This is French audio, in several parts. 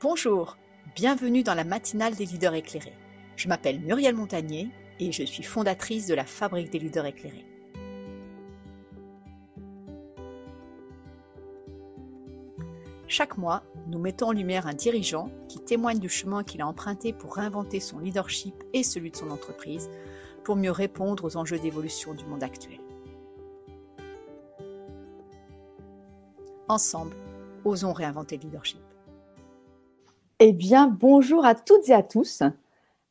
Bonjour, bienvenue dans la matinale des leaders éclairés. Je m'appelle Muriel Montagnier et je suis fondatrice de la Fabrique des leaders éclairés. Chaque mois, nous mettons en lumière un dirigeant qui témoigne du chemin qu'il a emprunté pour réinventer son leadership et celui de son entreprise pour mieux répondre aux enjeux d'évolution du monde actuel. Ensemble, osons réinventer le leadership. Eh bien, bonjour à toutes et à tous.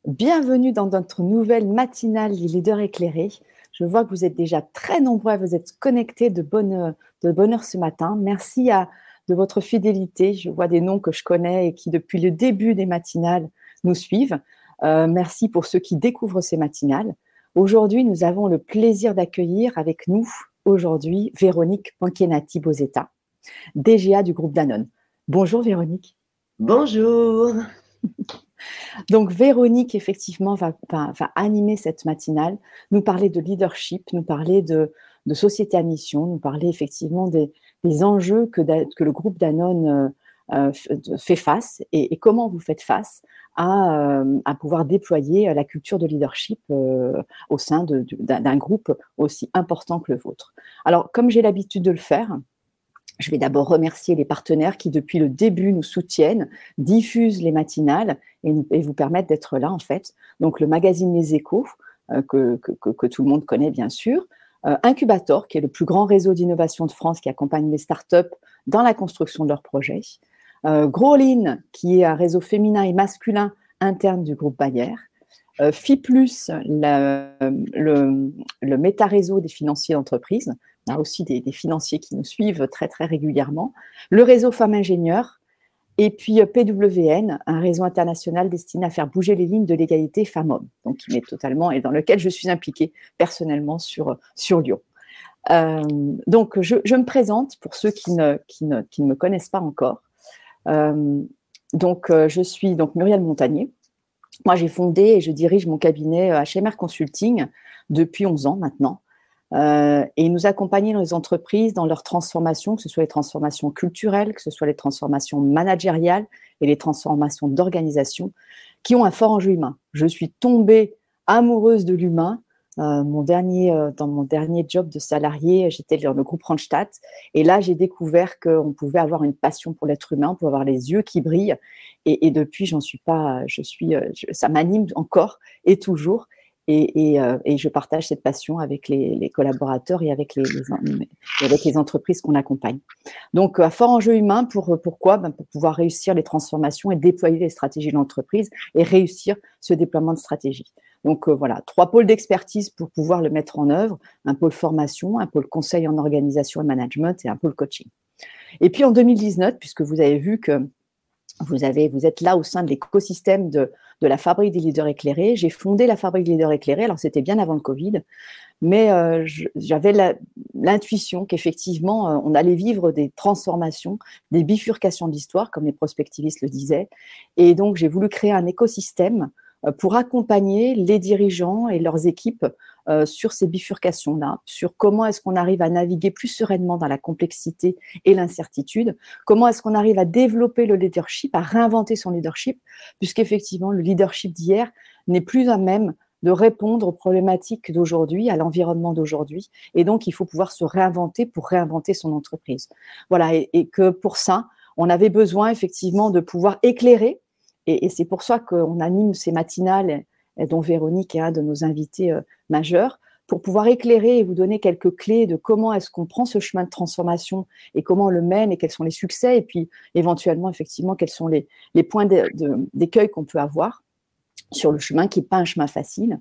Bienvenue dans notre nouvelle matinale Les leaders éclairés. Je vois que vous êtes déjà très nombreux, vous êtes connectés de bonne, heure ce matin. Merci à, de votre fidélité. Je vois des noms que je connais et qui, depuis le début des matinales, nous suivent. Euh, merci pour ceux qui découvrent ces matinales. Aujourd'hui, nous avons le plaisir d'accueillir avec nous aujourd'hui Véronique Panchienati-Bosetta, DGA du groupe Danone. Bonjour Véronique. Bonjour. Donc Véronique, effectivement, va, animer cette matinale, nous parler de leadership, nous parler de, société à mission, nous parler effectivement des, enjeux que, le groupe Danone euh, euh, fait face et, comment vous faites face à, euh, pouvoir déployer la culture de leadership au sein d'un groupe aussi important que le vôtre. Alors, comme j'ai l'habitude de le faire, je vais d'abord remercier les partenaires qui, depuis le début, nous soutiennent, diffusent les matinales et, vous permettent d'être là, en fait. Donc, le magazine Les Échos, euh, que, tout le monde connaît, bien sûr. Euh, Incubator, qui est le plus grand réseau d'innovation de France qui accompagne les startups dans la construction de leurs projets. Euh, qui est un réseau féminin et masculin interne du groupe Bayer. Euh, FIPLUS, le, le méta-réseau des financiers d'entreprise, il y a aussi des, financiers qui nous suivent très très régulièrement. Le réseau Femmes Ingénieurs et puis euh, PWN, un réseau international destiné à faire bouger les lignes de l'égalité femmes-hommes, donc qui m'est totalement et dans lequel je suis impliquée personnellement sur, sur Lyon. Euh, donc je, me présente pour ceux qui ne, qui ne, qui ne me connaissent pas encore. Euh, donc je suis donc Muriel Montagnier. Moi j'ai fondé et je dirige mon cabinet HMR Consulting depuis 11 ans maintenant. Euh, et nous accompagner les entreprises dans leur transformation, que ce soit les transformations culturelles, que ce soit les transformations managériales et les transformations d'organisation, qui ont un fort enjeu humain. Je suis tombée amoureuse de l'humain. Euh, euh, dans mon dernier job de salarié, j'étais dans le groupe Randstad. Et là, j'ai découvert qu'on pouvait avoir une passion pour l'être humain, pouvait avoir les yeux qui brillent. Et, et depuis, j'en suis pas, je suis, ça m'anime encore et toujours. Euh, et, je partage cette passion avec les, collaborateurs et avec les, entreprises qu'on accompagne. Donc, à fort enjeu humain, pour, pourquoi? Ben, Pour pouvoir réussir les transformations et déployer les stratégies de l'entreprise et réussir ce déploiement de stratégie. Donc, euh, voilà, trois pôles d'expertise pour pouvoir le mettre en œuvre, un pôle formation, un pôle conseil en organisation et management et un pôle coaching. Et puis en 2019, puisque vous avez vu que vous êtes là au sein de l'écosystème de, de, la fabrique des leaders éclairés. J'ai fondé la fabrique des leaders éclairés, alors c'était bien avant le Covid, mais euh, j'avais l'intuition qu'effectivement, euh, on allait vivre des transformations, des bifurcations d'histoire, comme les prospectivistes le disaient. Et donc, j'ai voulu créer un écosystème pour accompagner les dirigeants et leurs équipes euh, sur ces bifurcations-là, sur comment est-ce qu'on arrive à naviguer plus sereinement dans la complexité et l'incertitude, comment est-ce qu'on arrive à développer le leadership, à réinventer son leadership, puisqu'effectivement, le leadership d'hier n'est plus à même de répondre aux problématiques d'aujourd'hui, à l'environnement d'aujourd'hui. Et donc, il faut pouvoir se réinventer pour réinventer son entreprise. Voilà, et, que pour ça, on avait besoin effectivement de pouvoir éclairer, et, c'est pour ça qu'on anime ces matinales dont Véronique est un de nos invités euh, majeurs, pour pouvoir éclairer et vous donner quelques clés de comment est-ce qu'on prend ce chemin de transformation et comment on le mène et quels sont les succès et puis éventuellement effectivement quels sont les, points d'écueil qu'on peut avoir sur le chemin qui n'est pas un chemin facile.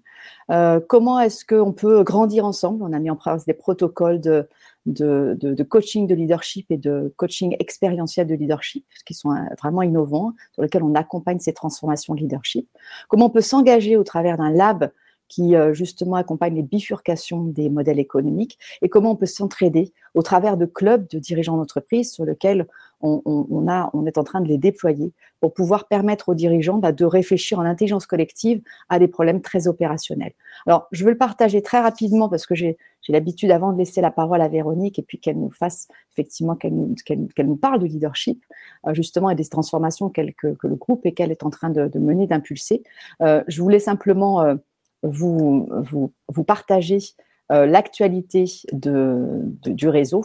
Euh, comment est-ce qu'on peut grandir ensemble? On a mis en place des protocoles de, de, coaching de leadership et de coaching expérientiel de leadership, qui sont euh, vraiment innovants, sur lesquels on accompagne ces transformations de leadership. Comment on peut s'engager au travers d'un lab qui euh, justement accompagne les bifurcations des modèles économiques et comment on peut s'entraider au travers de clubs de dirigeants d'entreprise sur lesquels on, est en train de les déployer pour pouvoir permettre aux dirigeants bah, de réfléchir en intelligence collective à des problèmes très opérationnels. Alors, je veux le partager très rapidement parce que j'ai l'habitude, avant de laisser la parole à Véronique et puis qu'elle nous fasse, effectivement, qu'elle nous, parle de leadership, euh, justement, et des transformations que, le groupe et qu'elle est en train de, mener, d'impulser. Euh, je voulais simplement euh, vous, partager l'actualité du réseau,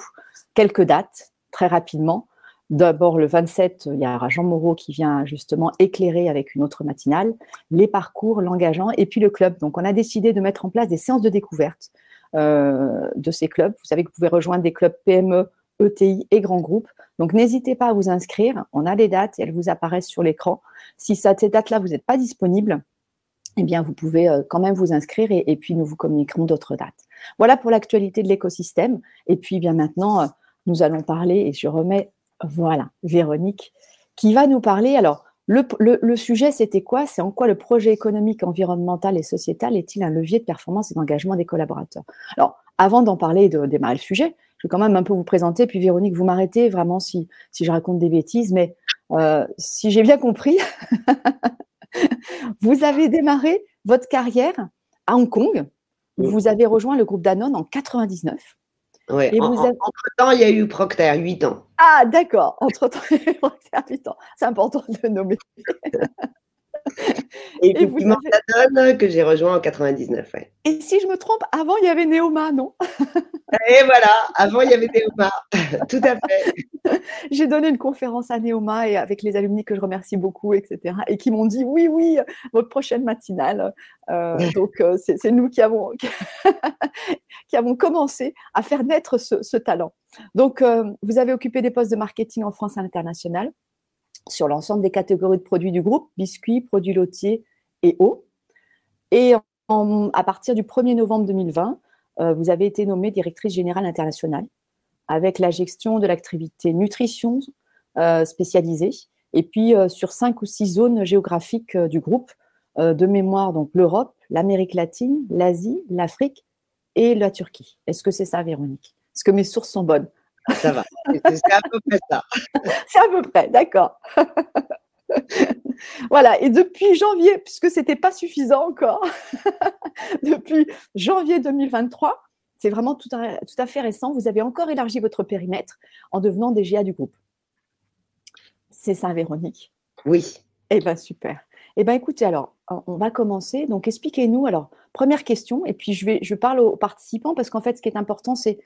quelques dates, très rapidement. D'abord, le 27, il y aura Jean Moreau qui vient justement éclairer avec une autre matinale les parcours, l'engageant et puis le club. Donc, on a décidé de mettre en place des séances de découverte euh, de ces clubs. Vous savez que vous pouvez rejoindre des clubs PME, ETI et grands groupes. Donc, n'hésitez pas à vous inscrire. On a les dates et elles vous apparaissent sur l'écran. Si cette date-là, vous n'êtes pas disponible, eh bien, vous pouvez euh, quand même vous inscrire et, puis nous vous communiquerons d'autres dates. Voilà pour l'actualité de l'écosystème. Et puis, bien maintenant, euh, nous allons parler, et je remets voilà, Véronique, qui va nous parler. Alors, le, sujet, c'était quoi? C'est en quoi le projet économique, environnemental et sociétal est-il un levier de performance et d'engagement des collaborateurs? Alors, avant d'en parler de démarrer le sujet, je vais quand même un peu vous présenter, puis Véronique, vous m'arrêtez vraiment si, si je raconte des bêtises, mais euh, si j'ai bien compris, vous avez démarré votre carrière à Hong Kong. Vous avez rejoint le groupe Danone en 99. Oui, entre-temps, il y a eu Procter, 8 ans. Ah, d'accord. Entre-temps, il y a eu Procter, 8 ans. C'est important de le nommer. Et, puis vous que j'ai rejoint en 99. Et si je me trompe, avant, il y avait Neoma, non? Et voilà, avant, il y avait Neoma. Tout à fait. j'ai donné une conférence à Neoma et avec les alumni que je remercie beaucoup, etc. Et qui m'ont dit oui, oui, votre prochaine matinale. Euh, donc, euh, c'est nous qui avons, qui avons commencé à faire naître ce, talent. Donc, euh, vous avez occupé des postes de marketing en France et à l'international sur l'ensemble des catégories de produits du groupe, biscuits, produits laitiers et eau. Et à partir du 1er novembre 2020, euh, vous avez été nommée directrice générale internationale avec la gestion de l'activité nutrition euh, spécialisée et puis euh, sur cinq ou six zones géographiques du groupe de mémoire, donc l'Europe, l'Amérique latine, l'Asie, l'Afrique et la Turquie. Est-ce que c'est ça, Véronique? Est-ce que mes sources sont bonnes? Ça va. C'est à peu près ça. C'est à peu près, d'accord. voilà, et depuis janvier, puisque ce n'était pas suffisant encore, depuis janvier 2023, c'est vraiment tout à, tout à, fait récent, vous avez encore élargi votre périmètre en devenant DGA du groupe. C'est ça, Véronique? Oui. Eh bien, super. Eh bien, écoutez, alors, on va commencer. Donc, expliquez-nous. Alors, première question, et puis je, vais, je parle aux participants parce qu'en fait, ce qui est important, c'est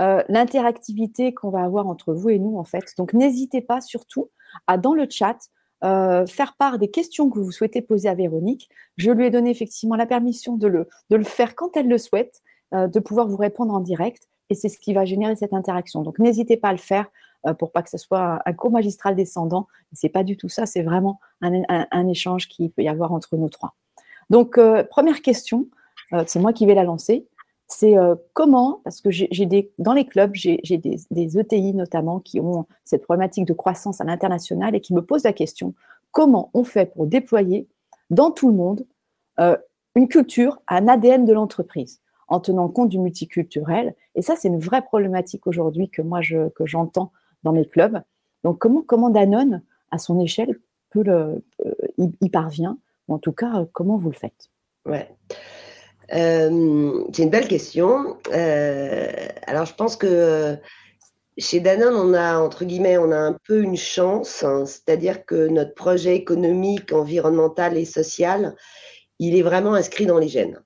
euh, l'interactivité qu'on va avoir entre vous et nous, en fait. Donc, n'hésitez pas surtout à, dans le chat, euh, faire part des questions que vous souhaitez poser à Véronique. Je lui ai donné effectivement la permission de le, faire quand elle le souhaite, euh, de pouvoir vous répondre en direct. Et c'est ce qui va générer cette interaction. Donc, n'hésitez pas à le faire pour pas que ce soit un cours magistral descendant. C'est pas du tout ça. C'est vraiment un, un, échange qui peut y avoir entre nous trois. Donc, première question, c'est moi qui vais la lancer c'est euh, comment, parce que j'ai des, dans les clubs, j'ai des, ETI notamment qui ont cette problématique de croissance à l'international et qui me posent la question, comment on fait pour déployer dans tout le monde euh, une culture, un ADN de l'entreprise en tenant compte du multiculturel? Et ça, c'est une vraie problématique aujourd'hui que moi, je, que j'entends dans mes clubs. Donc, comment, comment Danone, à son échelle, peut le, euh, y, parvient? En tout cas, comment vous le faites? Ouais. Euh, c'est une belle question. Euh, alors, je pense que chez Danone, on a, entre guillemets, on a un peu une chance, hein. c'est-à-dire que notre projet économique, environnemental et social, il est vraiment inscrit dans les gènes.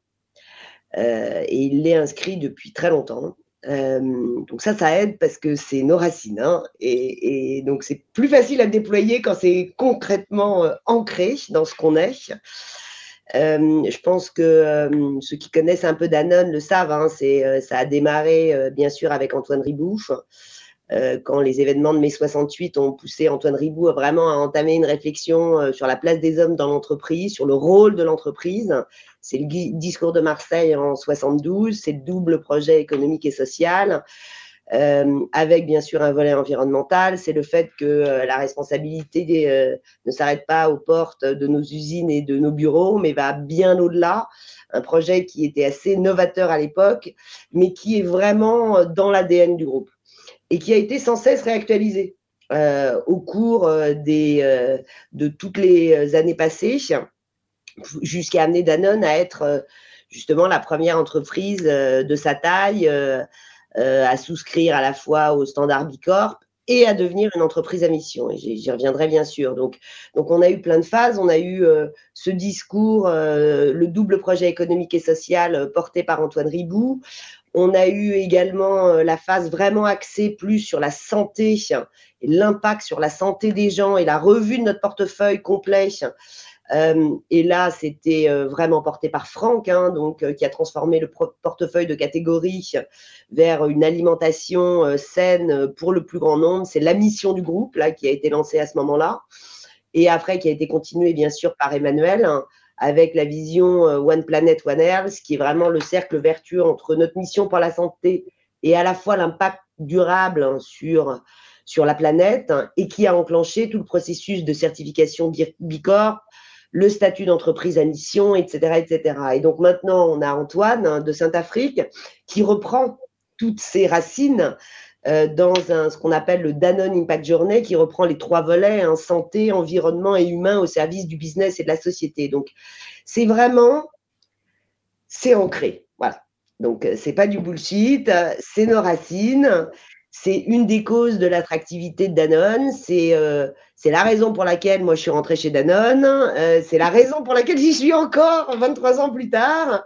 Euh, et il l'est inscrit depuis très longtemps. donc ça, ça aide parce que c'est nos racines. Hein. et, donc c'est plus facile à déployer quand c'est concrètement ancré dans ce qu'on est. Euh, je pense que euh, ceux qui connaissent un peu Danone le savent. Hein, euh, ça a démarré bien sûr avec Antoine Ribouche. quand les événements de mai 68 ont poussé Antoine Ribou vraiment à entamer une réflexion sur la place des hommes dans l'entreprise, sur le rôle de l'entreprise. C'est le discours de Marseille en 72, c'est le double projet économique et social. Euh, avec bien sûr un volet environnemental. C'est le fait que euh, la responsabilité euh, ne s'arrête pas aux portes de nos usines et de nos bureaux, mais va bien au-delà. Un projet qui était assez novateur à l'époque, mais qui est vraiment dans l'ADN du groupe et qui a été sans cesse réactualisé. au cours de toutes les années passées, jusqu'à amener Danone à être justement la première entreprise de sa taille à souscrire à la fois au standard Bicorp et à devenir une entreprise à mission. Et j'y reviendrai bien sûr. Donc, donc, on a eu plein de phases. On a eu euh, ce discours, euh, le double projet économique et social euh, porté par Antoine Ribou. On a eu également la phase vraiment axée plus sur la santé et l'impact sur la santé des gens et la revue de notre portefeuille complet euh, et là, c'était euh, vraiment porté par Franck, hein, donc, euh, qui a transformé le portefeuille de catégorie vers une alimentation saine pour le plus grand nombre. C'est la mission du groupe là, qui a été lancée à ce moment-là. Et après, qui a été continuée, bien sûr, par Emmanuel, hein, avec la vision One Planet, One Health, qui est vraiment le cercle vertueux entre notre mission pour la santé et à la fois l'impact durable hein, sur, sur la planète, et qui a enclenché tout le processus de certification Bicorp, le statut d'entreprise à mission, etc., etc. Et donc maintenant, on a Antoine hein, de Saint-Afrique qui reprend toutes ces racines euh, dans ce qu'on appelle le Danone Impact Journey, qui reprend les trois volets, hein, santé, environnement et humain au service du business et de la société. Donc, c'est vraiment, c'est ancré. Voilà. Donc, euh, c'est pas du bullshit, c'est nos racines, c'est une des causes de l'attractivité de Danone. Euh, c'est la raison pour laquelle moi je suis rentrée chez Danone. Euh, c'est la raison pour laquelle j'y suis encore 23 ans plus tard.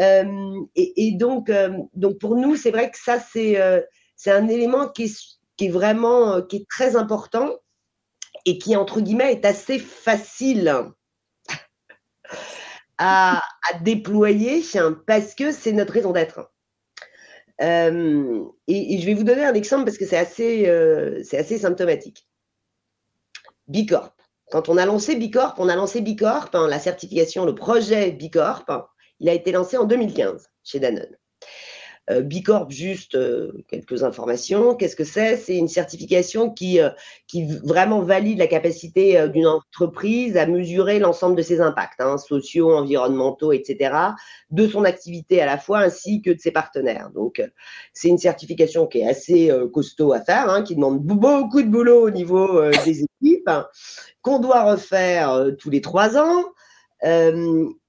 Euh, et, donc, donc pour nous, c'est vrai que ça c'est un élément qui est, vraiment qui est très important et qui entre guillemets est assez facile à, à déployer parce que c'est notre raison d'être. Euh, et, je vais vous donner un exemple parce que c'est assez, euh, assez symptomatique. Bicorp. Quand on a lancé Bicorp, on a lancé Bicorp, hein, la certification, le projet Bicorp, il a été lancé en 2015 chez Danone. Euh, Bicorp, juste euh, quelques informations. Qu'est-ce que c'est? C'est une certification qui, euh, qui vraiment valide la capacité d'une entreprise à mesurer l'ensemble de ses impacts, hein, sociaux, environnementaux, etc., de son activité à la fois ainsi que de ses partenaires. Donc, c'est une certification qui est assez costaud à faire, hein, qui demande beaucoup de boulot au niveau des équipes, qu'on doit refaire tous les trois ans.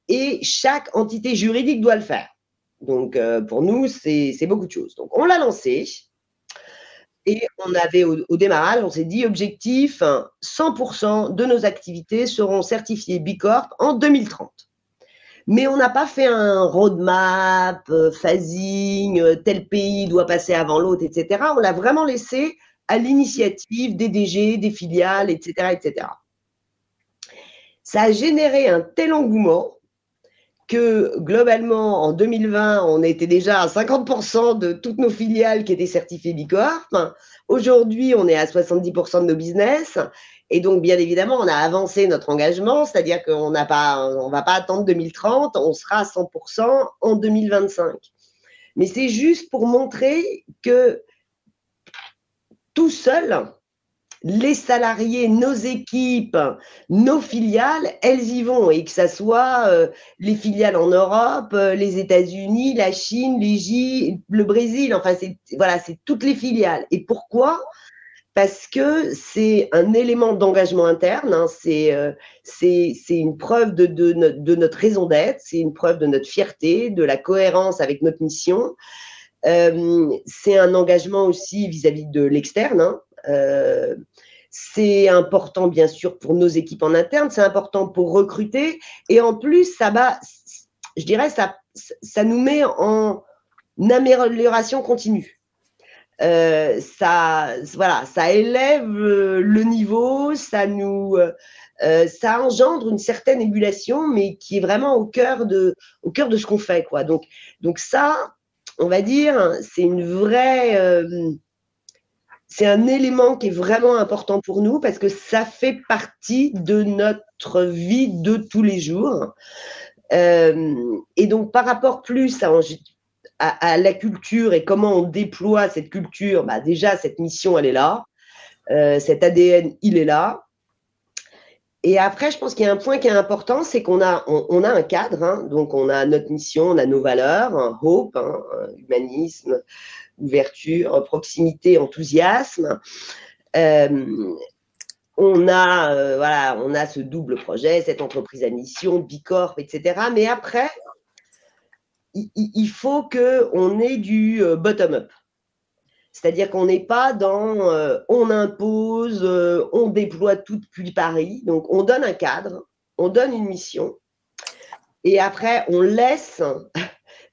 et chaque entité juridique doit le faire. Donc, euh, pour nous, c'est beaucoup de choses. Donc, on l'a lancé. Et on avait au, démarrage, on s'est dit objectif 100% de nos activités seront certifiées Bicorp en 2030. Mais on n'a pas fait un roadmap, euh, phasing, euh, tel pays doit passer avant l'autre, etc. On l'a vraiment laissé à l'initiative des DG, des filiales, etc., etc. Ça a généré un tel engouement que globalement, en 2020, on était déjà à 50% de toutes nos filiales qui étaient certifiées Bicorp. Aujourd'hui, on est à 70% de nos business. Et donc, bien évidemment, on a avancé notre engagement, c'est-à-dire qu'on n'a pas, on va pas attendre 2030, on sera à 100% en 2025. Mais c'est juste pour montrer que tout seul, les salariés, nos équipes, nos filiales, elles y vont. Et que ce soit euh, les filiales en Europe, euh, les États-Unis, la Chine, le Brésil, enfin, c'est voilà, c'est toutes les filiales. Et pourquoi? Parce que c'est un élément d'engagement interne, hein. euh, c'est une preuve de, de, notre raison d'être, c'est une preuve de notre fierté, de la cohérence avec notre mission. c'est un engagement aussi vis-à-vis de l'externe. Hein. Euh, c'est important, bien sûr, pour nos équipes en interne, c'est important pour recruter. Et en plus, ça va, je dirais, ça, ça nous met en amélioration continue. Euh, ça, voilà, ça élève le niveau, ça nous, euh, ça engendre une certaine ébullition, mais qui est vraiment au cœur de, au cœur de ce qu'on fait, quoi. Donc, donc ça, on va dire, c'est une vraie, c'est un élément qui est vraiment important pour nous parce que ça fait partie de notre vie de tous les jours. Euh, et donc, par rapport plus à, la culture et comment on déploie cette culture, bah déjà, cette mission, elle est là. Euh, cet ADN, il est là. Et après, je pense qu'il y a un point qui est important, c'est qu'on a, un cadre, hein. donc on a notre mission, on a nos valeurs, un hope, hein, humanisme, ouverture, proximité, enthousiasme. on a, voilà, on a ce double projet, cette entreprise à mission, Bicorp, etc. Mais après, il, faut qu'on ait du bottom-up. C'est-à-dire qu'on n'est pas dans on impose, on déploie tout depuis Paris. Donc, on donne un cadre, on donne une mission, et après, on laisse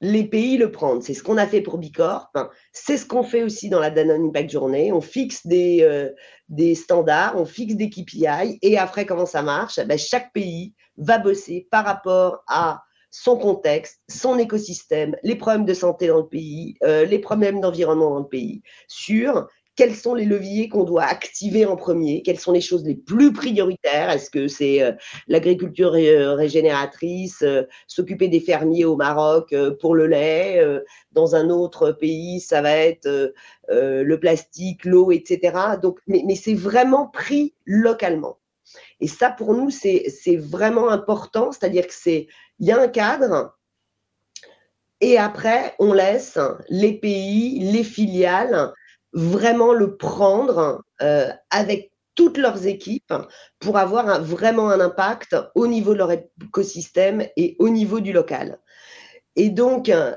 les pays le prendre. C'est ce qu'on a fait pour Bicorp. C'est ce qu'on fait aussi dans la Danone Impact Journée. On fixe des, euh, des standards, on fixe des KPI. Et après, comment ça marche? Eh ben, Chaque pays va bosser par rapport à son contexte, son écosystème, les problèmes de santé dans le pays, euh, les problèmes d'environnement dans le pays, sur quels sont les leviers qu'on doit activer en premier, quelles sont les choses les plus prioritaires? Est-ce que c'est euh, l'agriculture euh, régénératrice, euh, s'occuper des fermiers au Maroc pour le lait, dans un autre pays, ça va être le plastique, l'eau, etc. Donc, mais, c'est vraiment pris localement. Et ça, pour nous, c'est vraiment important, c'est-à-dire que c'est, il y a un cadre, et après, on laisse les pays, les filiales vraiment le prendre euh, avec toutes leurs équipes pour avoir vraiment un impact au niveau de leur écosystème et au niveau du local. Et donc, euh,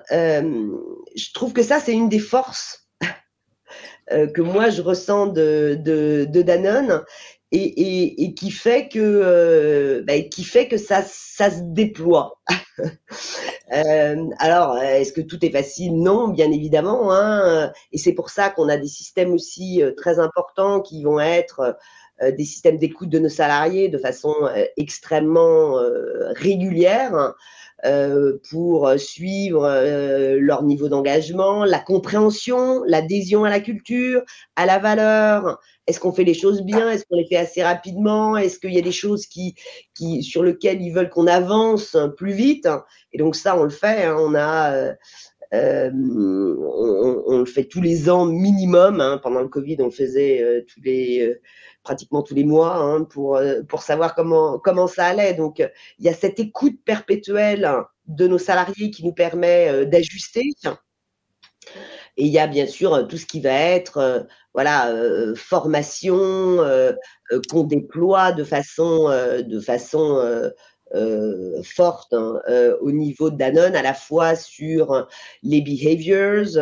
je trouve que ça, c'est une des forces euh, que moi, je ressens de, de, de Danone et, et, qui fait que, euh, bah, qui fait que ça, ça se déploie. euh, alors, est-ce que tout est facile? Non, bien évidemment. Hein, et c'est pour ça qu'on a des systèmes aussi euh, très importants qui vont être des systèmes d'écoute de nos salariés de façon extrêmement régulière. Euh, pour suivre euh, leur niveau d'engagement, la compréhension, l'adhésion à la culture, à la valeur. Est-ce qu'on fait les choses bien? Est-ce qu'on les fait assez rapidement? Est-ce qu'il y a des choses qui, qui, sur lesquelles ils veulent qu'on avance plus vite? Et donc ça, on le fait. Hein. On a euh, on, le fait tous les ans minimum. Hein. Pendant le Covid, on le faisait tous les pratiquement tous les mois hein, pour, euh, savoir comment, ça allait. Donc, il y a cette écoute perpétuelle de nos salariés qui nous permet euh, d'ajuster. Et il y a bien sûr tout ce qui va être euh, voilà, formation qu'on déploie de façon, de façon euh, forte hein, euh, au niveau de Danone, à la fois sur les behaviors,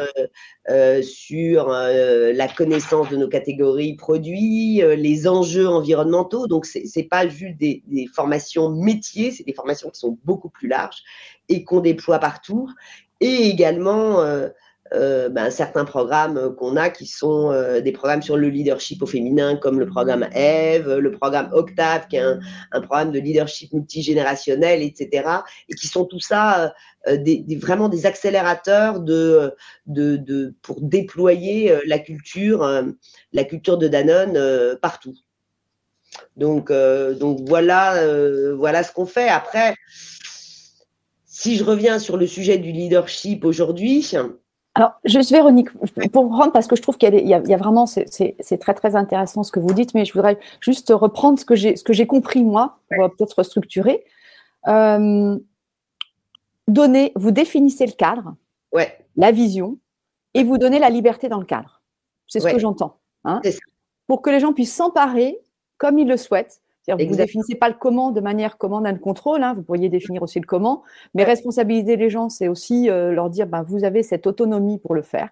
euh, sur la connaissance de nos catégories produits, les enjeux environnementaux. Donc, ce n'est pas juste des formations métiers, c'est des formations qui sont beaucoup plus larges et qu'on déploie partout. Et également euh, ben, certains programmes qu'on a qui sont euh, des programmes sur le leadership au féminin, comme le programme Eve, le programme Octave, qui est un, programme de leadership multigénérationnel, etc. Et qui sont tout ça euh, vraiment des accélérateurs de, de, de pour déployer la culture, la culture de Danone partout. Donc, donc voilà, voilà ce qu'on fait. Après, si je reviens sur le sujet du leadership aujourd'hui, alors, juste Véronique, pour rendre, parce que je trouve qu'il y, a vraiment, c'est très très intéressant ce que vous dites, mais je voudrais juste reprendre ce que j'ai compris moi, pour peut-être structurer. Euh, donner, vous définissez le cadre, ouais. la vision, et vous donnez la liberté dans le cadre. C'est ce que j'entends. Hein, pour que les gens puissent s'emparer comme ils le souhaitent vous ne définissez pas le comment de manière commande and contrôle, hein, vous pourriez définir aussi le comment, mais responsabiliser les gens, c'est aussi euh, leur dire ben, vous avez cette autonomie pour le faire.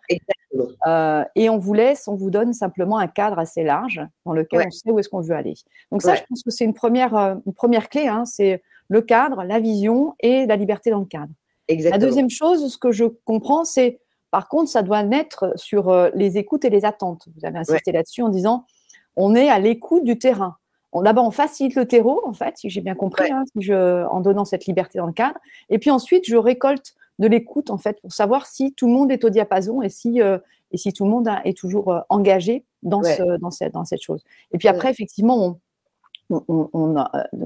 Euh, et on vous laisse, on vous donne simplement un cadre assez large dans lequel on sait où est-ce qu'on veut aller. Donc ça, je pense que c'est une première, euh, une première clé, hein, c'est le cadre, la vision et la liberté dans le cadre. La deuxième chose, ce que je comprends, c'est par contre, ça doit naître sur les écoutes et les attentes. Vous avez insisté là-dessus en disant on est à l'écoute du terrain d'abord, on facilite le terreau, en fait, si j'ai bien compris, hein, en donnant cette liberté dans le cadre. Et puis ensuite, je récolte de l'écoute, en fait, pour savoir si tout le monde est au diapason et si, euh, et si tout le monde est toujours euh, engagé dans, ce, dans, cette, dans cette chose. Et puis après, effectivement, on, euh,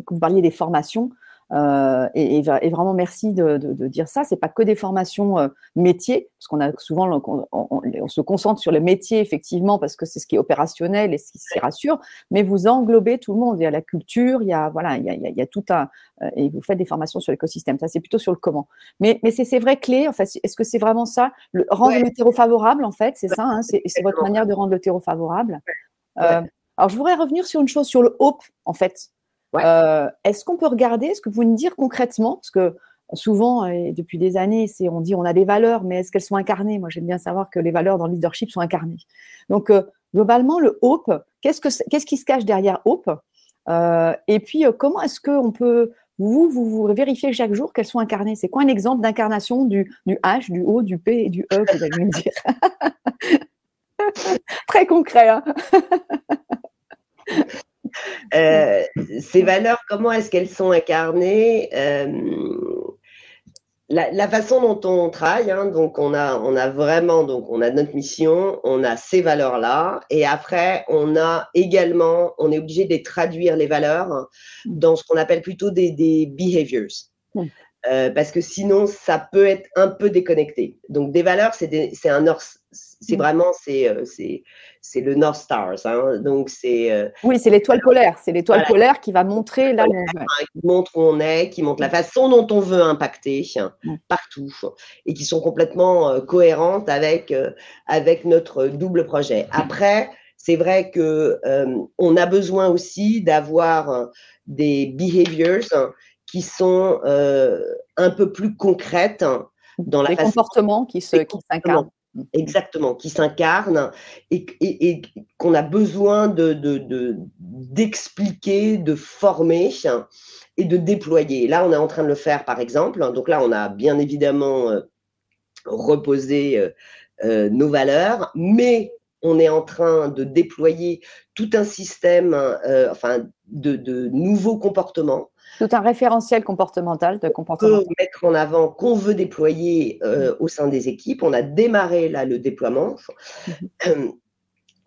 vous parliez des formations. Euh, et, vraiment merci de, dire ça. C'est pas que des formations euh, métiers, parce qu'on a souvent on, se concentre sur le métier effectivement parce que c'est ce qui est opérationnel et ce qui rassure. Mais vous englobez tout le monde. Il y a la culture, il y a voilà, il y a, tout un euh, et vous faites des formations sur l'écosystème. Ça c'est plutôt sur le comment. Mais mais c'est ces vraies clés. En fait, est-ce que c'est vraiment ça le, Rendre le terreau favorable en fait, c'est ça. Hein, c'est votre manière de rendre le terreau favorable. alors, je voudrais revenir sur une chose, sur le hope, en fait. Est-ce qu'on peut regarder, est-ce que vous pouvez nous dire concrètement, parce que souvent, et depuis des années, on dit on a des valeurs, mais est-ce qu'elles sont incarnées? Moi, j'aime bien savoir que les valeurs dans le leadership sont incarnées. Donc, globalement, le hope, qu'est-ce, que, qu'est-ce qui se cache derrière hope? Et puis, comment est-ce qu'on peut vous, vous, vous vérifiez chaque jour qu'elles sont incarnées? C'est quoi un exemple d'incarnation du, du, H, du O, du P et du E, vous allez me dire? Très concret. Hein? euh, ces valeurs, comment est-ce qu'elles sont incarnées euh, la, façon dont on travaille, hein, donc on a, on a vraiment, donc on a notre mission, on a ces valeurs-là, et après on a également, on est obligé de traduire les valeurs dans ce qu'on appelle plutôt des, des behaviors. Hmm. Euh, parce que sinon, ça peut être un peu déconnecté. Donc, des valeurs, c'est un c'est mm. vraiment euh, c'est c'est le North Stars. Hein. Donc c'est euh, oui, c'est l'étoile polaire. C'est l'étoile polaire qui va montrer là où on Qui montre où on est, qui montre la façon dont on veut impacter mm. partout, et qui sont complètement cohérentes avec avec notre double projet. Après, c'est vrai que on a besoin aussi d'avoir des behaviors qui sont euh, un peu plus concrètes hein, dans la Des comportements qui s'incarnent. Exactement, qui s'incarnent et, qu'on a besoin d'expliquer, de, de, former et de déployer. Là, on est en train de le faire, par exemple. Donc là, on a bien évidemment euh, reposé euh, nos valeurs, mais on est en train de déployer tout un système enfin, de, nouveaux comportements tout un référentiel comportemental de comportement. Peut mettre en avant qu'on veut déployer euh, au sein des équipes. On a démarré là le déploiement. Mhm.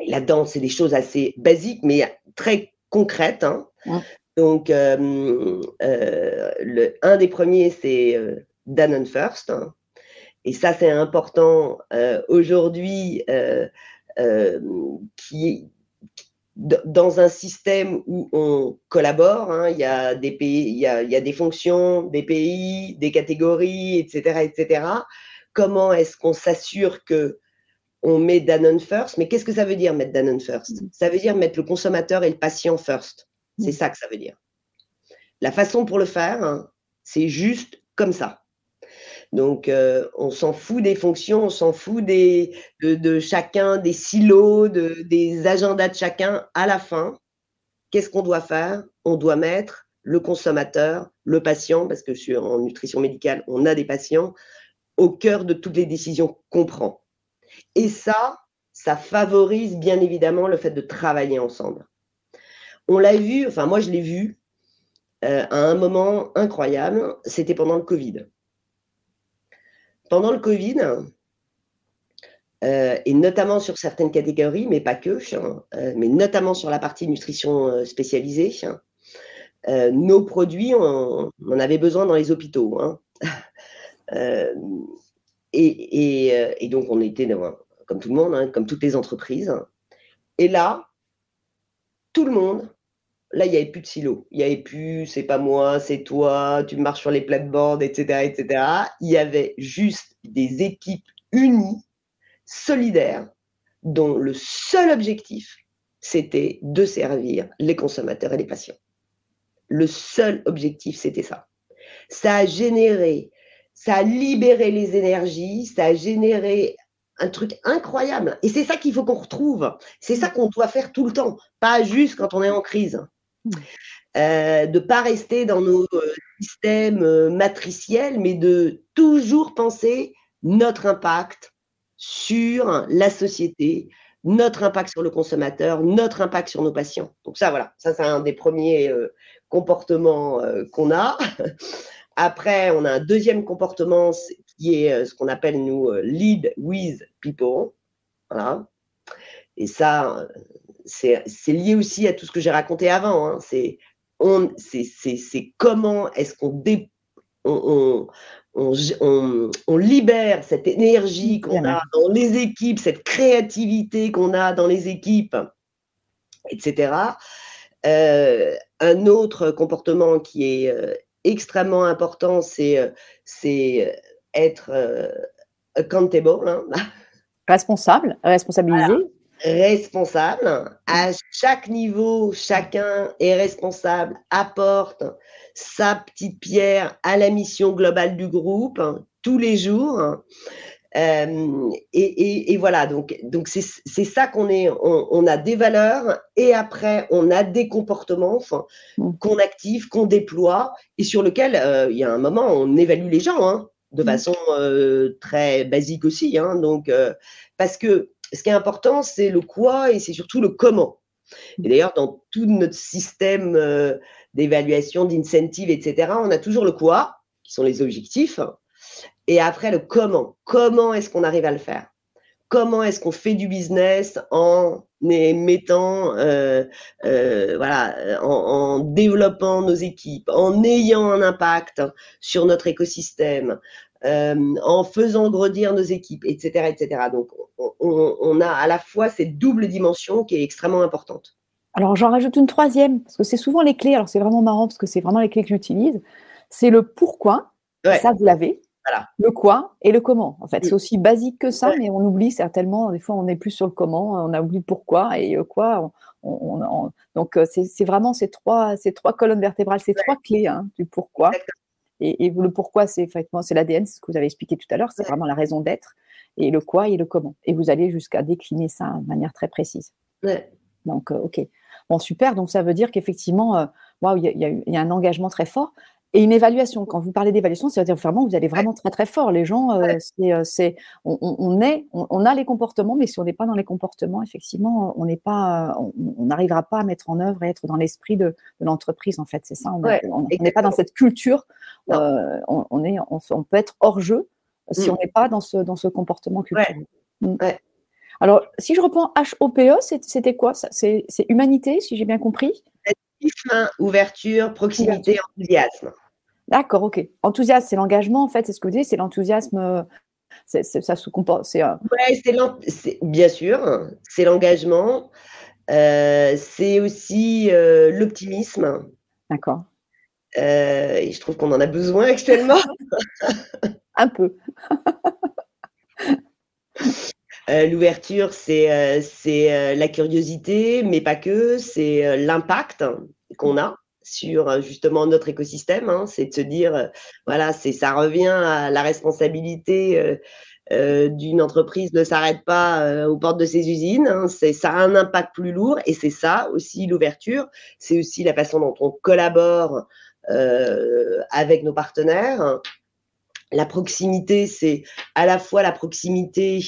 Là-dedans, c'est des choses assez basiques, mais très concrètes. Hein. Donc, euh, euh, le, un des premiers, c'est Danone First. Hein. Et ça, c'est important aujourd'hui, qui, dans un système où on collabore, hein, il y a des pays, il y a, il y a, des fonctions, des pays, des catégories, etc., etc. Comment est-ce qu'on s'assure que on met Danone first? Mais qu'est-ce que ça veut dire mettre Danone first? Mm. Ça veut dire mettre le consommateur et le patient first. C'est mm. ça que ça veut dire. La façon pour le faire, hein, c'est juste comme ça. Donc, euh, on s'en fout des fonctions, on s'en fout des, de, chacun, des silos, de, des agendas de chacun. À la fin, qu'est-ce qu'on doit faire? On doit mettre le consommateur, le patient, parce que sur, en nutrition médicale, on a des patients, au cœur de toutes les décisions qu'on prend. Et ça, ça favorise bien évidemment le fait de travailler ensemble. On l'a vu, enfin moi je l'ai vu euh, à un moment incroyable, c'était pendant le Covid pendant le Covid, euh, et notamment sur certaines catégories, mais pas que, hein, euh, mais notamment sur la partie nutrition euh, spécialisée, nos produits, on, en avait besoin dans les hôpitaux. Hein. Et, donc, on était, comme tout le monde, hein, comme toutes les entreprises. Et là, tout le monde Là, il n'y avait plus de silo. Il n'y avait plus, c'est pas moi, c'est toi, tu marches sur les plates-bandes, etc., etc. Il y avait juste des équipes unies, solidaires, dont le seul objectif, c'était de servir les consommateurs et les patients. Le seul objectif, c'était ça. Ça a généré, ça a libéré les énergies, ça a généré un truc incroyable. Et c'est ça qu'il faut qu'on retrouve. C'est ça qu'on doit faire tout le temps, pas juste quand on est en crise. Euh, de ne pas rester dans nos euh, systèmes euh, matriciels, mais de toujours penser notre impact sur la société, notre impact sur le consommateur, notre impact sur nos patients. Donc ça, voilà, ça c'est un des premiers comportements qu'on a. Après, on a un deuxième comportement qui est ce qu'on appelle, nous, lead with people. Voilà. Et ça, c'est lié aussi à tout ce que j'ai raconté avant. Hein. C'est comment est-ce qu'on on, on, on, libère cette énergie qu'on a dans les équipes, cette créativité qu'on a dans les équipes, etc. Euh, un autre comportement qui est euh, extrêmement important, c'est euh, être accountable. Hein. Responsable, responsabilisé. Responsable. À chaque niveau, chacun est responsable, apporte sa petite pierre à la mission globale du groupe tous les jours. Euh, et, voilà, donc donc c'est ça qu'on est. On, a des valeurs et après on a des comportements mmh. qu'on active, qu'on déploie et sur lequel euh, il y a un moment on évalue les gens hein, de mmh. façon euh, très basique aussi. Hein, donc parce que ce qui est important c'est le quoi et c'est surtout le comment. Et d'ailleurs dans tout notre système d'évaluation, d'incentive, etc., on a toujours le quoi qui sont les objectifs et après, le comment. Comment est-ce qu'on arrive à le faire? Comment est-ce qu'on fait du business en mettant, euh, euh, voilà, en, développant nos équipes, en ayant un impact sur notre écosystème, euh, en faisant grandir nos équipes, etc., etc. Donc, on, a à la fois cette double dimension qui est extrêmement importante. Alors, j'en rajoute une troisième, parce que c'est souvent les clés. Alors, c'est vraiment marrant, parce que c'est vraiment les clés que j'utilise. C'est le pourquoi. Ça, vous l'avez. Le quoi et le comment. En fait, c'est aussi basique que ça, mais on oublie certainement. Des fois, on est plus sur le comment, on a oublié pourquoi et quoi. donc, euh, c'est vraiment ces trois, ces trois colonnes vertébrales, ces trois clés hein, du pourquoi. Et, le pourquoi, c'est effectivement c'est l'ADN, c'est ce que vous avez expliqué tout à l'heure. C'est vraiment la raison d'être et le quoi et le comment. Et vous allez jusqu'à décliner ça de manière très précise. Donc, euh, ok. Bon, super. Donc, ça veut dire qu'effectivement, euh, il y, y, a un engagement très fort. Et une évaluation, quand vous parlez d'évaluation, c'est-à-dire vraiment, vous allez vraiment très très fort. Les gens, euh, euh, c'est, on, est, on, a les comportements, mais si on n'est pas dans les comportements, effectivement, on n'est pas, on n'arrivera pas à mettre en œuvre et être dans l'esprit de, l'entreprise. En fait, c'est ça. On n'est pas dans cette culture. Euh, on, est, on, peut être hors jeu si mmh. on n'est pas dans ce, dans ce comportement culturel. Mmh. Alors, si je reprends HOPE, c'était quoi? C'est humanité, si j'ai bien compris? Ouverture, proximité, enthousiasme. D'accord, ok. Enthousiasme, c'est l'engagement, en fait, c'est ce que vous dites, c'est l'enthousiasme. ça se comporte. C'est, bien sûr, c'est l'engagement. Euh, c'est aussi euh, l'optimisme. D'accord. Euh, et je trouve qu'on en a besoin actuellement. Un peu. L'ouverture, c'est c'est la curiosité, mais pas que, c'est l'impact qu'on a sur euh, justement notre écosystème. Hein, c'est de se dire, euh, voilà, c'est ça revient à la responsabilité euh, d'une entreprise ne s'arrête pas aux portes de ses usines. Hein, c'est ça a un impact plus lourd et c'est ça aussi l'ouverture. C'est aussi la façon dont on collabore avec nos partenaires. La proximité, c'est à la fois la proximité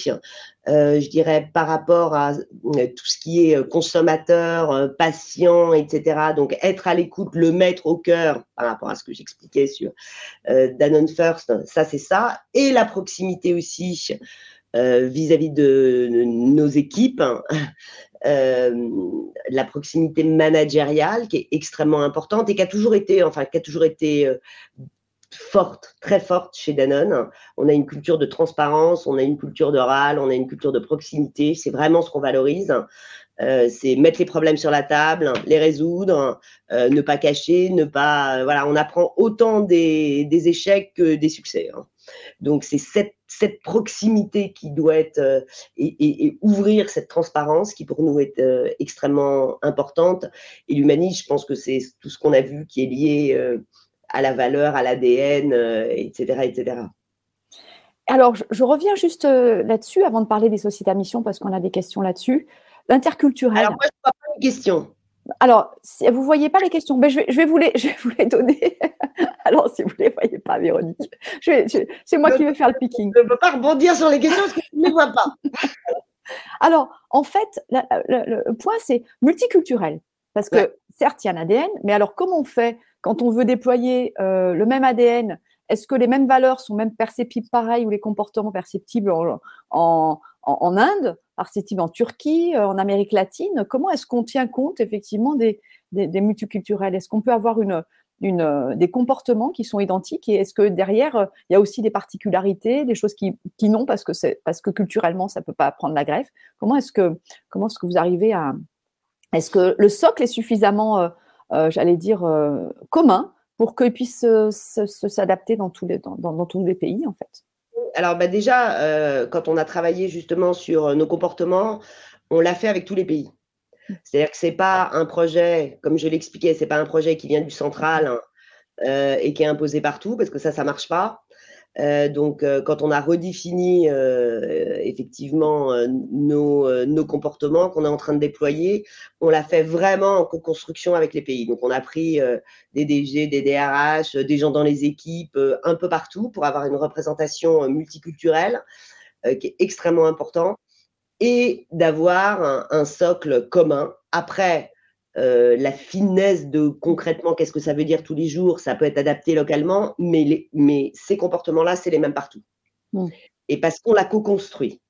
euh, je dirais, par rapport à euh, tout ce qui est euh, consommateur, patient, etc. Donc, être à l'écoute, le mettre au cœur par rapport à ce que j'expliquais sur Danone First, ça, c'est ça. Et la proximité aussi vis-à-vis de, nos équipes. la proximité managériale qui est extrêmement importante et qui a toujours été, enfin, qui a toujours été forte, très forte chez Danone. On a une culture de transparence, on a une culture de râle, on a une culture de proximité. C'est vraiment ce qu'on valorise. Euh, c'est mettre les problèmes sur la table, les résoudre, euh, ne pas cacher, ne pas. voilà, on apprend autant des, échecs que des succès. Hein. Donc, c'est cette, proximité qui doit être euh, et, ouvrir cette transparence qui pour nous est extrêmement importante. Et l'humanisme, je pense que c'est tout ce qu'on a vu qui est lié à la valeur, à l'ADN, etc., etc. Alors, je, reviens juste euh, là-dessus avant de parler des sociétés à mission parce qu'on a des questions là-dessus. L'interculturel. Alors, moi, je ne vois pas les questions. Alors, si vous ne voyez pas les questions, ben, je, vais, vous les, je vais vous les donner. Alors, si vous ne les voyez pas, Véronique, c'est moi qui vais faire le picking. Je ne peux pas rebondir sur les questions parce que je ne les vois pas. Alors, en fait, le, point, c'est multiculturel. Parce que, certes, il y a un ADN, mais alors, comment on fait quand on veut déployer euh, le même ADN, est-ce que les mêmes valeurs sont même perceptibles pareil ou les comportements perceptibles en, Inde, perceptibles en Turquie, euh, en Amérique latine? Comment est-ce qu'on tient compte effectivement des, multiculturels? Est-ce qu'on peut avoir une, euh, des comportements qui sont identiques? Et est-ce que derrière il y a aussi des particularités, des choses qui, n'ont parce que parce que culturellement ça peut pas prendre la greffe? Comment est-ce que comment est-ce que vous arrivez à est-ce que le socle est suffisamment j'allais dire, euh, commun pour qu'ils puissent s'adapter dans, tous les, dans, tous les pays, en fait Alors, bah déjà, euh, quand on a travaillé justement sur nos comportements, on l'a fait avec tous les pays. C'est-à-dire que ce n'est pas un projet, comme je l'expliquais, ce n'est pas un projet qui vient du central hein, euh, et qui est imposé partout, parce que ça, ça ne marche pas. Euh, donc, euh, quand on a redéfini effectivement nos, nos, comportements qu'on est en train de déployer, on l'a fait vraiment en co-construction avec les pays. Donc, on a pris des DG, des DRH, des gens dans les équipes, un peu partout pour avoir une représentation multiculturelle qui est extrêmement important et d'avoir un, socle commun. Après, euh, la finesse de concrètement, qu'est-ce que ça veut dire tous les jours, ça peut être adapté localement, mais, mais ces comportements-là, c'est les mêmes partout. Mmh. Et parce qu'on l'a co-construit.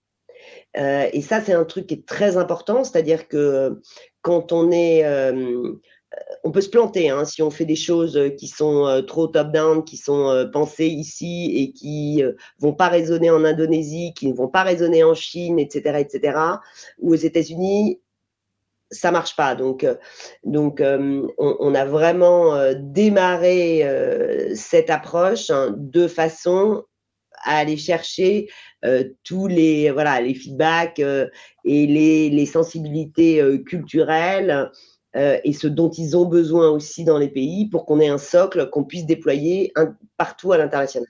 Euh, et ça, c'est un truc qui est très important, c'est-à-dire que quand on est euh, on peut se planter hein, si on fait des choses euh, qui sont euh, trop top-down, qui sont euh, pensées ici et qui ne vont pas résonner en Indonésie, qui ne vont pas résonner en Chine, etc., etc., ou aux États-Unis, ça marche pas. Donc, donc on, a vraiment démarré cette approche hein, de façon à aller chercher tous les voilà les feedbacks et les, les sensibilités culturelles euh, et ce dont ils ont besoin aussi dans les pays pour qu'on ait un socle qu'on puisse déployer partout à l'international.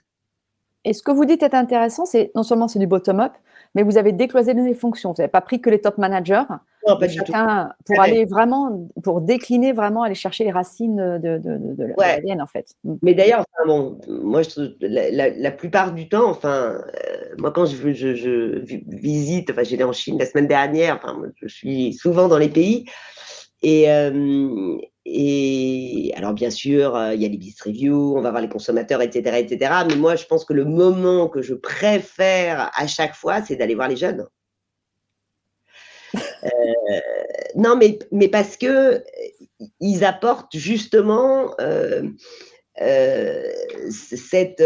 Et ce que vous dites est intéressant, c'est non seulement c'est du bottom-up, mais vous avez décloisonné les fonctions. Vous n'avez pas pris que les top managers. Non, pas du tout. Pour aller vraiment, pour décliner vraiment, aller chercher les racines de, de, de, de en fait. Mm. Mais d'ailleurs, bon, moi, la, plupart du temps, enfin, euh, moi, quand je, je, je visite, enfin, j'étais en Chine la semaine dernière, enfin, je suis souvent dans les pays. Et, et alors, bien sûr, il y a les business reviews, on va voir les consommateurs, etc., etc. Mais moi, je pense que le moment que je préfère à chaque fois, c'est d'aller voir les jeunes. Non, mais, mais parce que ils apportent justement cette,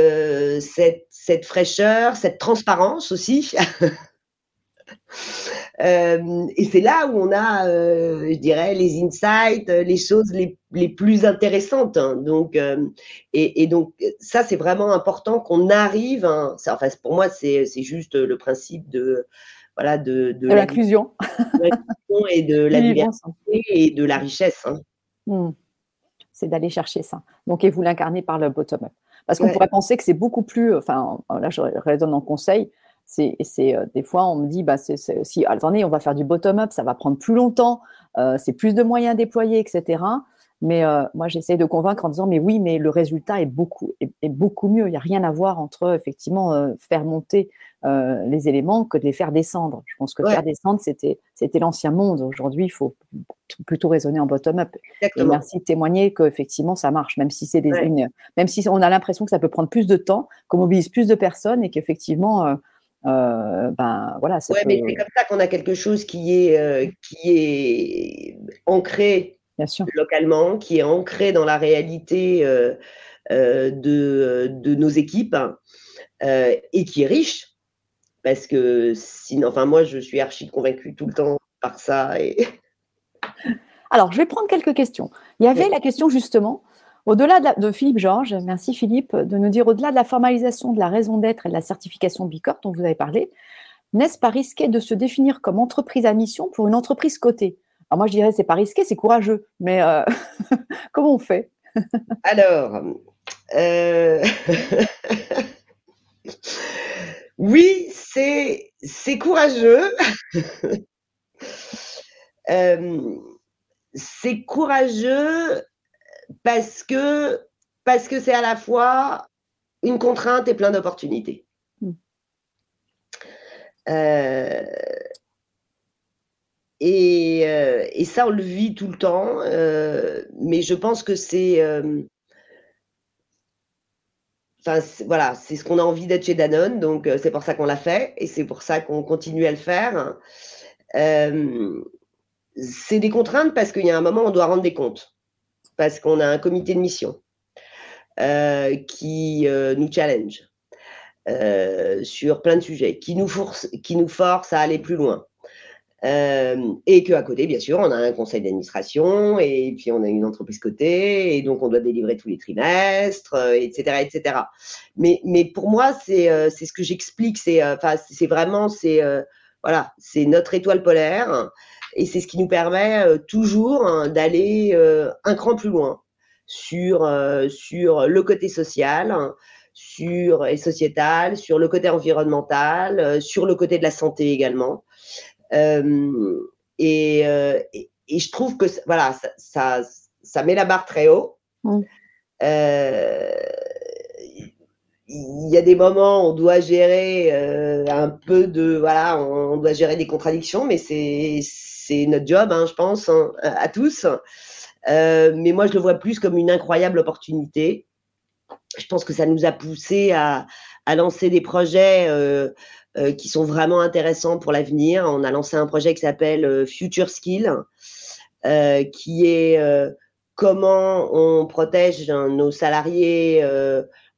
cette, cette fraîcheur, cette transparence aussi. Euh, et c'est là où on a, euh, je dirais, les insights, euh, les choses les, les plus intéressantes. Hein. Donc, et, donc, ça, c'est vraiment important qu'on arrive. Hein, enfin, pour moi, c'est juste le principe de, voilà, de, de, l'inclusion et de la diversité et de la richesse. Hein. Hmm. C'est d'aller chercher ça. Donc, et vous l'incarnez par le bottom-up. Parce qu'on pourrait penser que c'est beaucoup plus, enfin, là, je raisonne en conseil, c'est, euh, des fois, on me dit, bah, c'est, si, attendez, on va faire du bottom-up, ça va prendre plus longtemps, euh, c'est plus de moyens déployés, etc. Mais euh, moi, j'essaie de convaincre en disant, mais oui, mais le résultat est beaucoup, est, beaucoup mieux. Il n'y a rien à voir entre, effectivement, faire monter les éléments que de les faire descendre. Je pense que faire descendre, c'était, c'était l'ancien monde. Aujourd'hui, il faut plutôt raisonner en bottom-up. Et merci de témoigner qu'effectivement, ça marche, même si, c'est des, même si on a l'impression que ça peut prendre plus de temps, qu'on mobilise plus de personnes et qu'effectivement, euh, ben voilà. mais c'est comme ça qu'on a quelque chose qui est, euh, qui est ancré localement, qui est ancré dans la réalité euh, de, de, nos équipes et qui est riche. Parce que sinon, enfin moi, je suis archi convaincue tout le temps par ça. Et... Alors, je vais prendre quelques questions. Il y avait la question justement au-delà de, Philippe Georges, merci Philippe de nous dire au-delà de la formalisation de la raison d'être et de la certification Bicorp dont vous avez parlé, n'est-ce pas risqué de se définir comme entreprise à mission pour une entreprise cotée? Alors moi je dirais c'est pas risqué, c'est courageux, mais euh, comment on fait? Alors, euh, oui, c'est courageux. Euh, c'est courageux parce que parce que c'est à la fois une contrainte et plein d'opportunités. Hmm. Euh, et, euh, et, ça, on le vit tout le temps, euh, mais je pense que c'est Enfin, voilà, c'est ce qu'on a envie d'être chez Danone, donc c'est pour ça qu'on l'a fait et c'est pour ça qu'on continue à le faire. c'est des contraintes parce qu'il y a un moment on doit rendre des comptes parce qu'on a un comité de mission euh, qui euh, nous challenge euh, sur plein de sujets, qui nous, force, qui nous force à aller plus loin. Et qu'à côté, bien sûr, on a un conseil d'administration et puis on a une entreprise cotée et donc on doit délivrer tous les trimestres, etc., etc. Mais, mais pour moi, c'est ce que j'explique, c'est enfin, c'est vraiment c'est voilà, c'est notre étoile polaire et c'est ce qui nous permet toujours hein, d'aller un cran plus loin sur, sur le côté social, sur et sociétal, sur le côté environnemental, sur le côté de la santé également. Et, et, je trouve que voilà, ça, ça, ça, met la barre très haut. Mmh. Euh, il y a des moments où on doit gérer euh, un peu de voilà, on, doit gérer des contradictions, mais c'est notre job, hein, je pense, hein, à tous. Euh, mais moi, je le vois plus comme une incroyable opportunité. Je pense que ça nous a poussé à, à lancer des projets euh, qui sont vraiment intéressants pour l'avenir. On a lancé un projet qui s'appelle Future Skill, qui est comment on protège nos salariés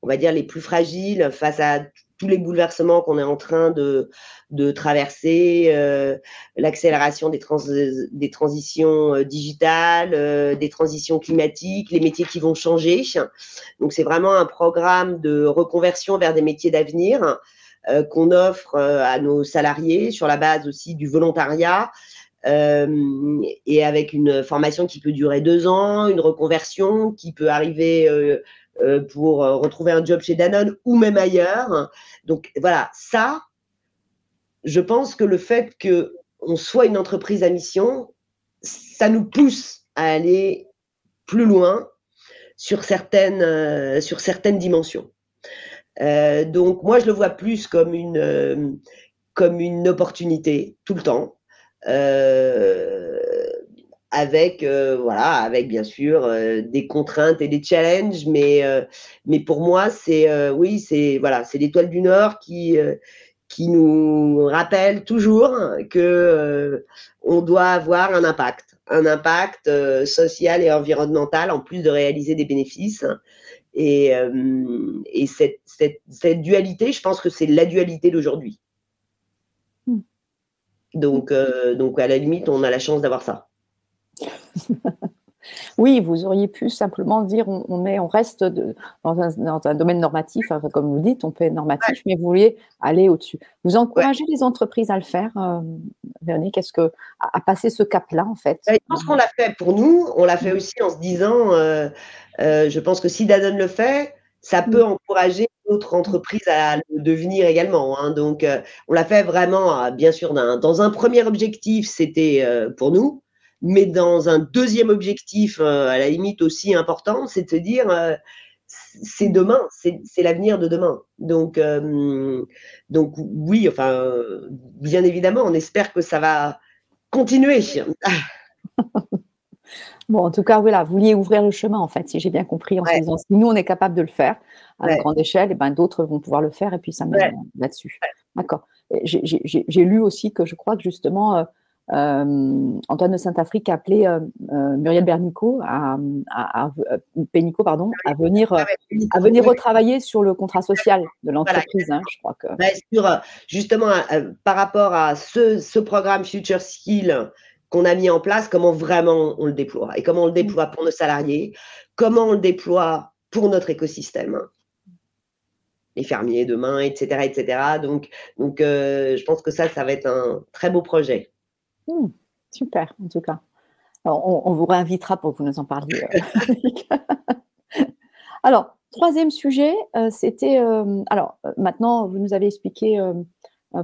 on va dire, les plus fragiles face à tous les bouleversements qu'on est en train de, de traverser, euh, l'accélération des, des transitions euh, digitales, euh, des transitions climatiques, les métiers qui vont changer. Donc c'est vraiment un programme de reconversion vers des métiers d'avenir qu'on offre à nos salariés sur la base aussi du volontariat. et avec une formation qui peut durer deux ans, une reconversion qui peut arriver euh, pour euh, retrouver un job chez Danone ou même ailleurs. Donc voilà, ça, je pense que le fait qu'on soit une entreprise à mission, ça nous pousse à aller plus loin sur certaines, euh, sur certaines dimensions. Donc moi, je le vois plus comme une, comme une opportunité tout le temps avec euh, voilà, avec bien sûr euh, des contraintes et des challenges, mais euh, mais pour moi c'est oui c'est voilà c'est l'étoile du Nord qui qui nous rappelle toujours que on doit avoir un impact, un impact social et environnemental en plus de réaliser des bénéfices. Et, et cette, cette, cette, dualité, je pense que c'est la dualité d'aujourd'hui. Hmm. Donc, donc, à la limite, on a la chance d'avoir ça. oui, vous auriez pu simplement dire on, on reste dans, un, domaine normatif, comme vous dites, on peut être normatif, mais vous vouliez aller au-dessus. Vous encouragez les entreprises à le faire, euh, Véronique, est-ce que à, passer ce cap-là en fait? Je pense qu'on l'a fait pour nous, on l'a fait mm. aussi en se disant, euh, euh, je pense que si Danone le fait, ça mm. peut encourager d'autres entreprises à le devenir également. Hein. Donc, on l'a fait vraiment, bien sûr, dans un premier objectif, c'était pour nous. Mais dans un deuxième objectif, euh, à la limite aussi important, c'est de se dire, euh, c'est demain, c'est l'avenir de demain. Donc, euh, donc oui, enfin, bien évidemment, on espère que ça va continuer. Bon, en tout cas, voilà, vous vouliez ouvrir le chemin, en fait, si j'ai bien compris, en disant, si nous, on est capable de le faire à grande échelle, et ben, d'autres vont pouvoir le faire, et puis ça mène là-dessus. D'accord. J'ai lu aussi que je crois que justement, Antoine de Saint-Afrique a appelé euh, euh, Muriel Bernico à, à, pardon, à venir, à venir retravailler sur le contrat social de l'entreprise. Hein, je crois que. Justement, par rapport à ce, ce programme Future Skill qu'on a mis en place, comment vraiment on le déploie et comment on le mmh. déploie pour nos salariés, comment on le déploie pour notre écosystème les fermiers demain, etc., etc. Donc, donc je pense que ça, ça va être un très beau projet. Mmh, super, en tout cas. on, vous réinvitera pour que vous nous en parliez. Euh, alors, troisième sujet, euh, c'était. Euh, alors, maintenant, vous nous avez expliqué,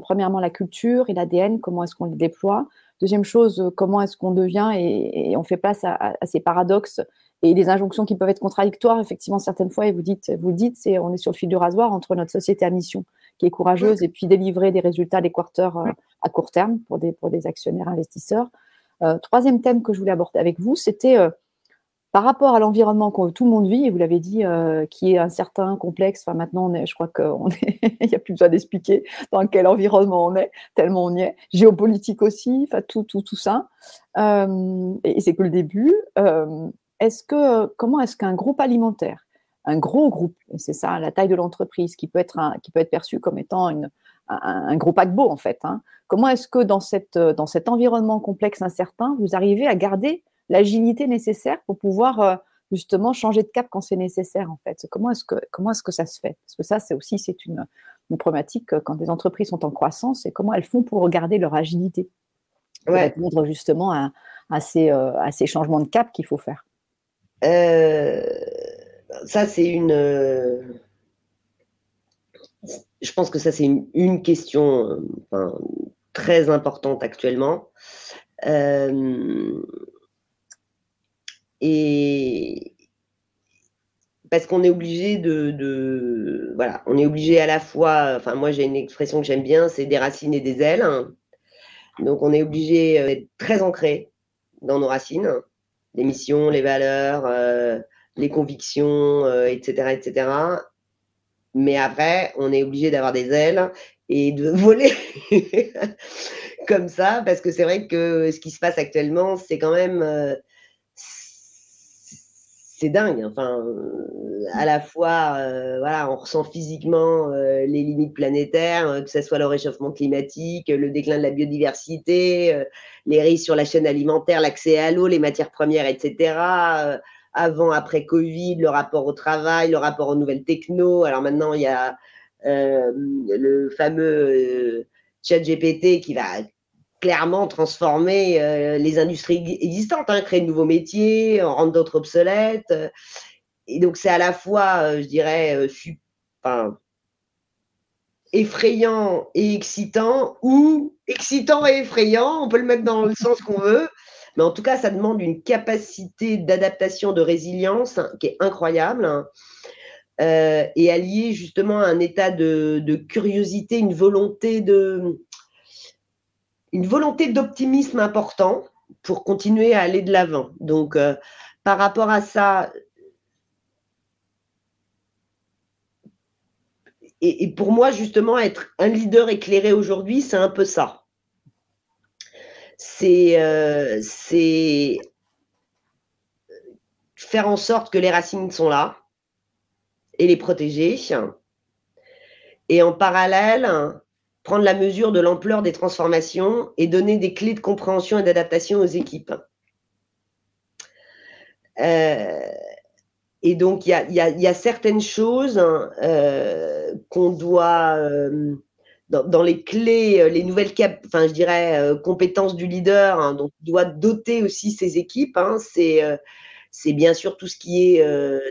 premièrement, la culture et l'ADN, comment est-ce qu'on les déploie. Deuxième chose, comment est-ce qu'on devient et, on fait place à, ces paradoxes et des injonctions qui peuvent être contradictoires, effectivement, certaines fois, et vous dites, vous dites, c'est on est sur le fil du rasoir entre notre société à mission qui est courageuse, et puis délivrer des résultats des quarters euh, à court terme pour des, pour des actionnaires investisseurs. Euh, troisième thème que je voulais aborder avec vous, c'était euh, par rapport à l'environnement que tout le monde vit, et vous l'avez dit, qui est incertain, complexe. Enfin, maintenant, je crois qu'il n'y a plus besoin d'expliquer dans quel environnement on est, tellement on y est. Géopolitique aussi, enfin, tout, tout, tout ça. et c'est que le début. est-ce que, comment est-ce qu'un groupe alimentaire un gros groupe, c'est ça la taille de l'entreprise, qui peut être qui peut être perçu comme étant une, un, gros paquebot en fait. Hein. Comment est-ce que dans, cette, dans cet environnement complexe incertain, vous arrivez à garder l'agilité nécessaire pour pouvoir euh, justement changer de cap quand c'est nécessaire en fait? Comment est-ce que comment est-ce que ça se fait? Parce que ça, c'est aussi c'est une une problématique quand des entreprises sont en croissance, c'est comment elles font pour garder leur agilité, pour répondre justement à, à, ces, à, ces, changements de cap qu'il faut faire. ça, c'est une je pense que ça, c'est une, question très importante actuellement. Euh, et parce qu'on est obligé de, Voilà, on est obligé à la fois. Enfin, moi, j'ai une expression que j'aime bien c'est des racines et des ailes. Donc, on est obligé d'être très ancré dans nos racines, les missions, les valeurs, euh, les convictions, etc., euh, etc. Mais après, on est obligé d'avoir des ailes et de voler comme ça, parce que c'est vrai que ce qui se passe actuellement, c'est quand même. Euh, c'est dingue. Enfin, à la fois, euh, voilà, on ressent physiquement euh, les limites planétaires, que ce soit le réchauffement climatique, le déclin de la biodiversité, les risques sur la chaîne alimentaire, l'accès à l'eau, les matières premières, etc avant, après Covid, le rapport au travail, le rapport aux nouvelles techno. Alors maintenant, il y a euh, le fameux euh, chat GPT qui va clairement transformer euh, les industries existantes, hein, créer de nouveaux métiers, en rendre d'autres obsolètes. Et donc, c'est à la fois, je dirais, effrayant et excitant, ou excitant et effrayant, on peut le mettre dans le sens qu'on veut. Mais en tout cas, ça demande une capacité d'adaptation, de résilience hein, qui est incroyable. Hein. Euh, et allié justement à un état de, curiosité, une volonté de, une volonté d'optimisme important pour continuer à aller de l'avant. Donc, euh, par rapport à ça, et, pour moi, justement, être un leader éclairé aujourd'hui, c'est un peu ça. Euh, c'est faire en sorte que les racines sont là et les protéger. Et en parallèle, prendre la mesure de l'ampleur des transformations et donner des clés de compréhension et d'adaptation aux équipes. Euh, et donc, il y a, certaines choses euh, qu'on doit dans, les clés, euh, les nouvelles cap, enfin, je dirais, euh, compétences du leader, hein, donc il doit doter aussi ses équipes. Hein, c'est, euh, bien sûr tout ce qui est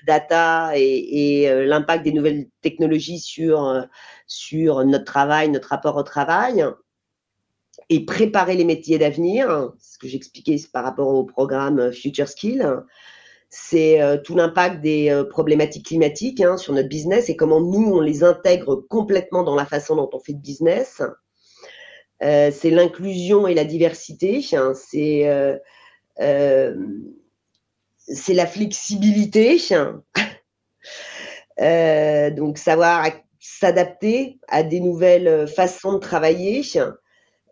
data et, l'impact des nouvelles technologies sur, sur notre travail, notre rapport au travail, et préparer les métiers d'avenir. Ce que j'expliquais par rapport au programme Future Skills c'est euh, tout l'impact des euh, problématiques climatiques hein, sur notre business et comment nous, on les intègre complètement dans la façon dont on fait de business. Euh, c'est l'inclusion et la diversité, hein, c'est la flexibilité, donc savoir s'adapter à des nouvelles façons de travailler,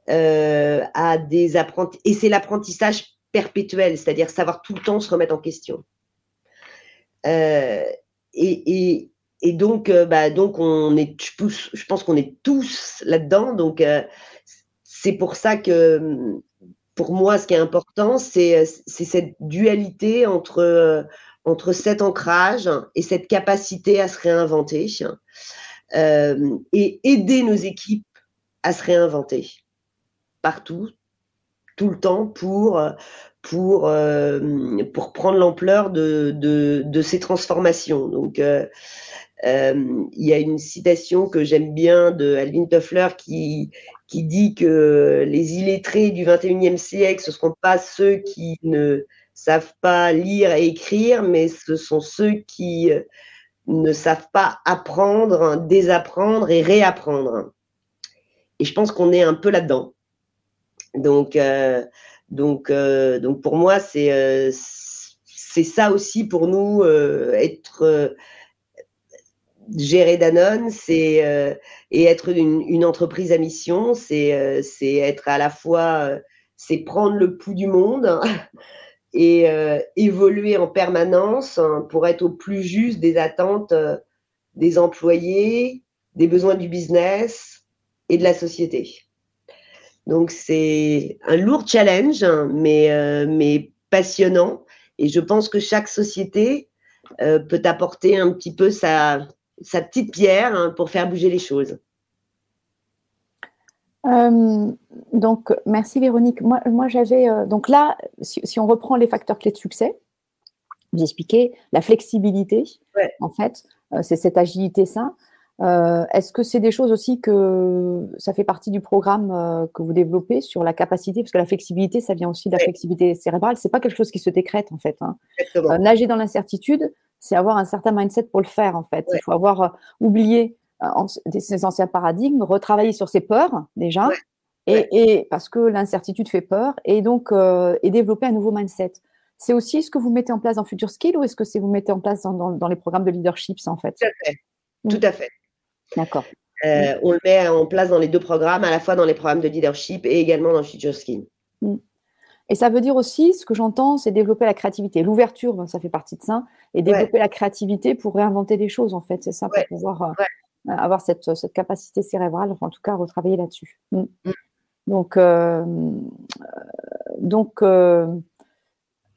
à des apprentissages, et c'est l'apprentissage perpétuel, c'est-à-dire savoir tout le temps se remettre en question. Euh, et, donc, euh, bah, donc on est, je, pense qu'on est tous là-dedans. Donc, euh, c'est pour ça que, pour moi, ce qui est important, c'est cette dualité entre cet ancrage et cette capacité à se réinventer et aider nos équipes à se réinventer partout, tout le temps pour, pour, euh, pour prendre l'ampleur de, de, ces transformations. Donc, euh, euh, il y a une citation que j'aime bien de Alvin Toffler qui, qui dit que les illettrés du 21e siècle, ce ne seront pas ceux qui ne savent pas lire et écrire, mais ce sont ceux qui ne savent pas apprendre, désapprendre et réapprendre. Et je pense qu'on est un peu là-dedans. Donc, euh, donc, euh, donc pour moi, c'est euh, c'est ça aussi pour nous, être gérer Danone, c'est et être une, entreprise à mission, c'est être à la fois, c'est prendre le pouls du monde et évoluer en permanence hein, pour être au plus juste des attentes des employés, des besoins du business et de la société. Donc c'est un lourd challenge, hein, mais, euh, mais passionnant. Et je pense que chaque société euh, peut apporter un petit peu sa, sa petite pierre hein, pour faire bouger les choses. donc, merci Véronique. Moi, moi j'avais. donc là, si, on reprend les facteurs clés de succès, vous expliquez la flexibilité, en fait, c'est cette agilité, ça. Euh, est-ce que c'est des choses aussi que ça fait partie du programme euh, que vous développez sur la capacité, parce que la flexibilité, ça vient aussi de la flexibilité cérébrale. C'est pas quelque chose qui se décrète en fait. Hein. Euh, nager dans l'incertitude, c'est avoir un certain mindset pour le faire en fait. Il faut avoir oublié ses anciens paradigmes, retravailler sur ses peurs déjà, et, parce que l'incertitude fait peur, et donc et développer un nouveau mindset. C'est aussi ce que vous mettez en place dans Future Skill ou est-ce que c'est vous mettez en place dans, dans, les programmes de leadership, ça, en fait? Tout à fait. Tout à fait. D'accord. Euh, on le met en place dans les deux programmes, à la fois dans les programmes de leadership et également dans Future Skin. Mm. Et ça veut dire aussi, ce que j'entends, c'est développer la créativité. L'ouverture, ben, ça fait partie de ça. Et développer la créativité pour réinventer des choses, en fait. C'est ça, pour pouvoir euh, avoir cette, capacité cérébrale, enfin, en tout cas, retravailler là-dessus. Mm. Mm. Donc, euh, donc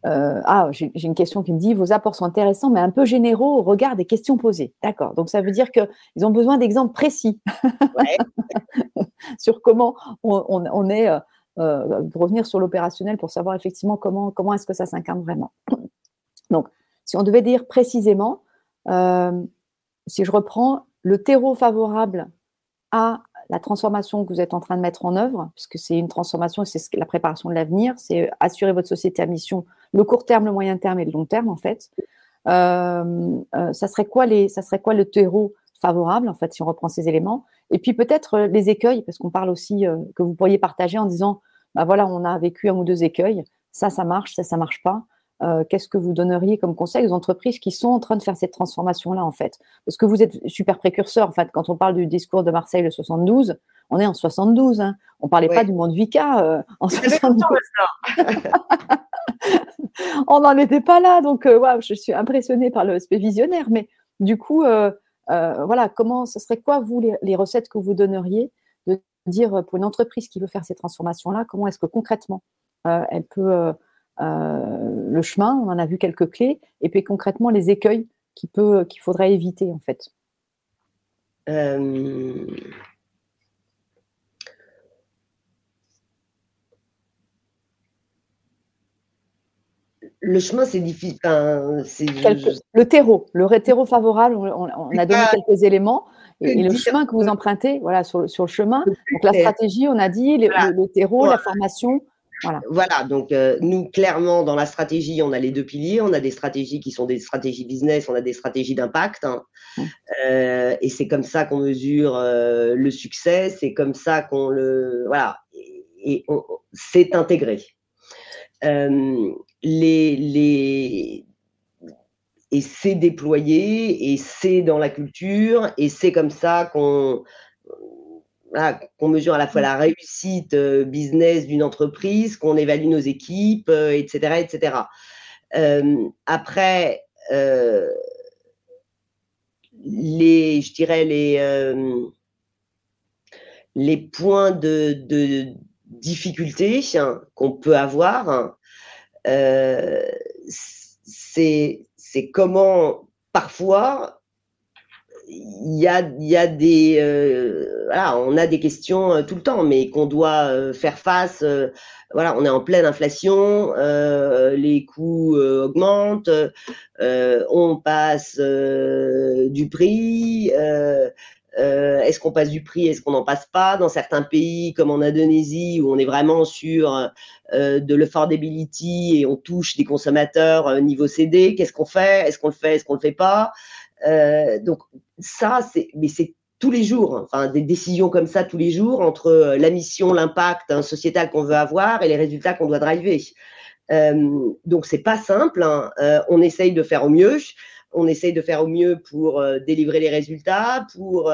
euh, ah, j'ai une question qui me dit vos apports sont intéressants, mais un peu généraux au regard des questions posées. D'accord. Donc ça veut dire qu'ils ont besoin d'exemples précis sur comment on, est euh, euh, revenir sur l'opérationnel pour savoir effectivement comment comment est-ce que ça s'incarne vraiment. Donc, si on devait dire précisément, si je reprends le terreau favorable à la transformation que vous êtes en train de mettre en œuvre, puisque c'est une transformation, c'est la préparation de l'avenir, c'est assurer votre société à mission, le court terme, le moyen terme et le long terme, en fait. Euh, euh, ça, serait quoi les, ça serait quoi le terreau favorable, en fait, si on reprend ces éléments? Et puis peut-être euh, les écueils, parce qu'on parle aussi que vous pourriez partager en disant, bah voilà, on a vécu un ou deux écueils, ça, ça marche, ça, ça marche pas. Euh, qu'est-ce que vous donneriez comme conseil aux entreprises qui sont en train de faire cette transformation-là, en fait? Parce que vous êtes super précurseur, en fait, quand on parle du discours de Marseille le 72, on est en 72, hein. on ne parlait pas du monde VICA euh, en 72. on n'en était pas là, donc euh, je suis impressionnée par le l'aspect visionnaire, mais du coup, voilà, comment, ce serait quoi, vous, les, les, recettes que vous donneriez de dire pour une entreprise qui veut faire ces transformations-là, comment est-ce que concrètement elle peut le chemin, on en a vu quelques clés, et puis concrètement les écueils qu'il faudrait éviter en fait. Euh, le chemin, c'est difficile. Le terreau, le terreau favorable, on, a donné quelques éléments. Et, le chemin que vous empruntez, voilà, sur, sur le chemin. Donc la stratégie, on a dit, le, terreau, la formation, voilà. donc euh, nous, clairement, dans la stratégie, on a les deux piliers. On a des stratégies qui sont des stratégies business, on a des stratégies d'impact. Hein. Euh, et c'est comme ça qu'on mesure euh, le succès, c'est comme ça qu'on le. Voilà. Et, c'est intégré. les, les, et c'est déployé, et c'est dans la culture, et c'est comme ça qu'on qu'on mesure à la fois la réussite euh, business d'une entreprise, qu'on évalue nos équipes, etc., euh, etc. Euh, après, les, je dirais les, les points de, difficulté hein, qu'on peut avoir, c'est comment parfois il y a, y a des euh, voilà, on a des questions euh, tout le temps, mais qu'on doit euh, faire face. voilà, on est en pleine inflation, les coûts augmentent, on passe du prix. est-ce qu'on passe du prix, est-ce qu'on n'en passe pas? Dans certains pays, comme en Indonésie, où on est vraiment sur de l'affordability et on touche des consommateurs niveau CD, qu'est-ce qu'on fait? Est-ce qu'on le fait? Est-ce qu'on le fait pas? Donc ça, c'est, mais c'est tous les jours, hein. enfin des décisions comme ça tous les jours entre euh, la mission, l'impact hein, sociétal qu'on veut avoir et les résultats qu'on doit driver. Euh, donc c'est pas simple. Hein. Euh, on essaye de faire au mieux. On essaye de faire au mieux pour euh, délivrer les résultats, pour,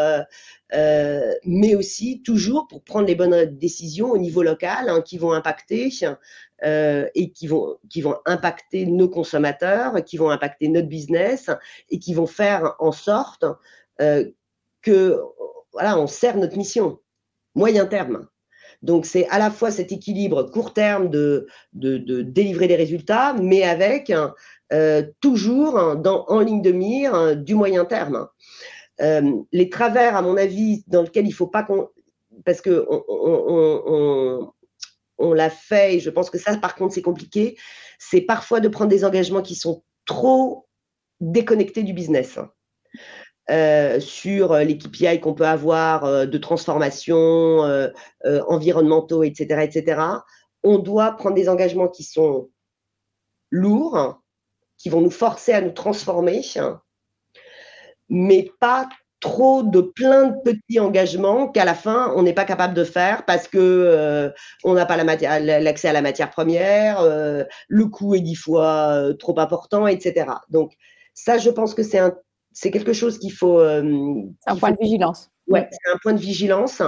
mais aussi toujours pour prendre les bonnes décisions au niveau local hein, qui vont impacter et qui vont, qui vont impacter nos consommateurs, qui vont impacter notre business et qui vont faire en sorte euh, que voilà, on sert notre mission, moyen terme. Donc c'est à la fois cet équilibre court terme de, de, délivrer des résultats, mais avec euh, toujours en ligne de mire du moyen terme. Euh, les travers, à mon avis, dans lesquels il faut pas parce que on, l'a fait, et je pense que ça, par contre, c'est compliqué, c'est parfois de prendre des engagements qui sont trop déconnectés du business. Euh, sur les KPI qu'on peut avoir de transformation, environnementaux, etc., etc., on doit prendre des engagements qui sont lourds, qui vont nous forcer à nous transformer, mais pas trop de plein de petits engagements qu'à la fin on n'est pas capable de faire parce que euh, on n'a pas l'accès à la matière première, euh, le coût est dix fois euh, trop important, etc. Donc ça, je pense que c'est quelque chose qu'il faut. un point de vigilance. Ouais, c'est un point de vigilance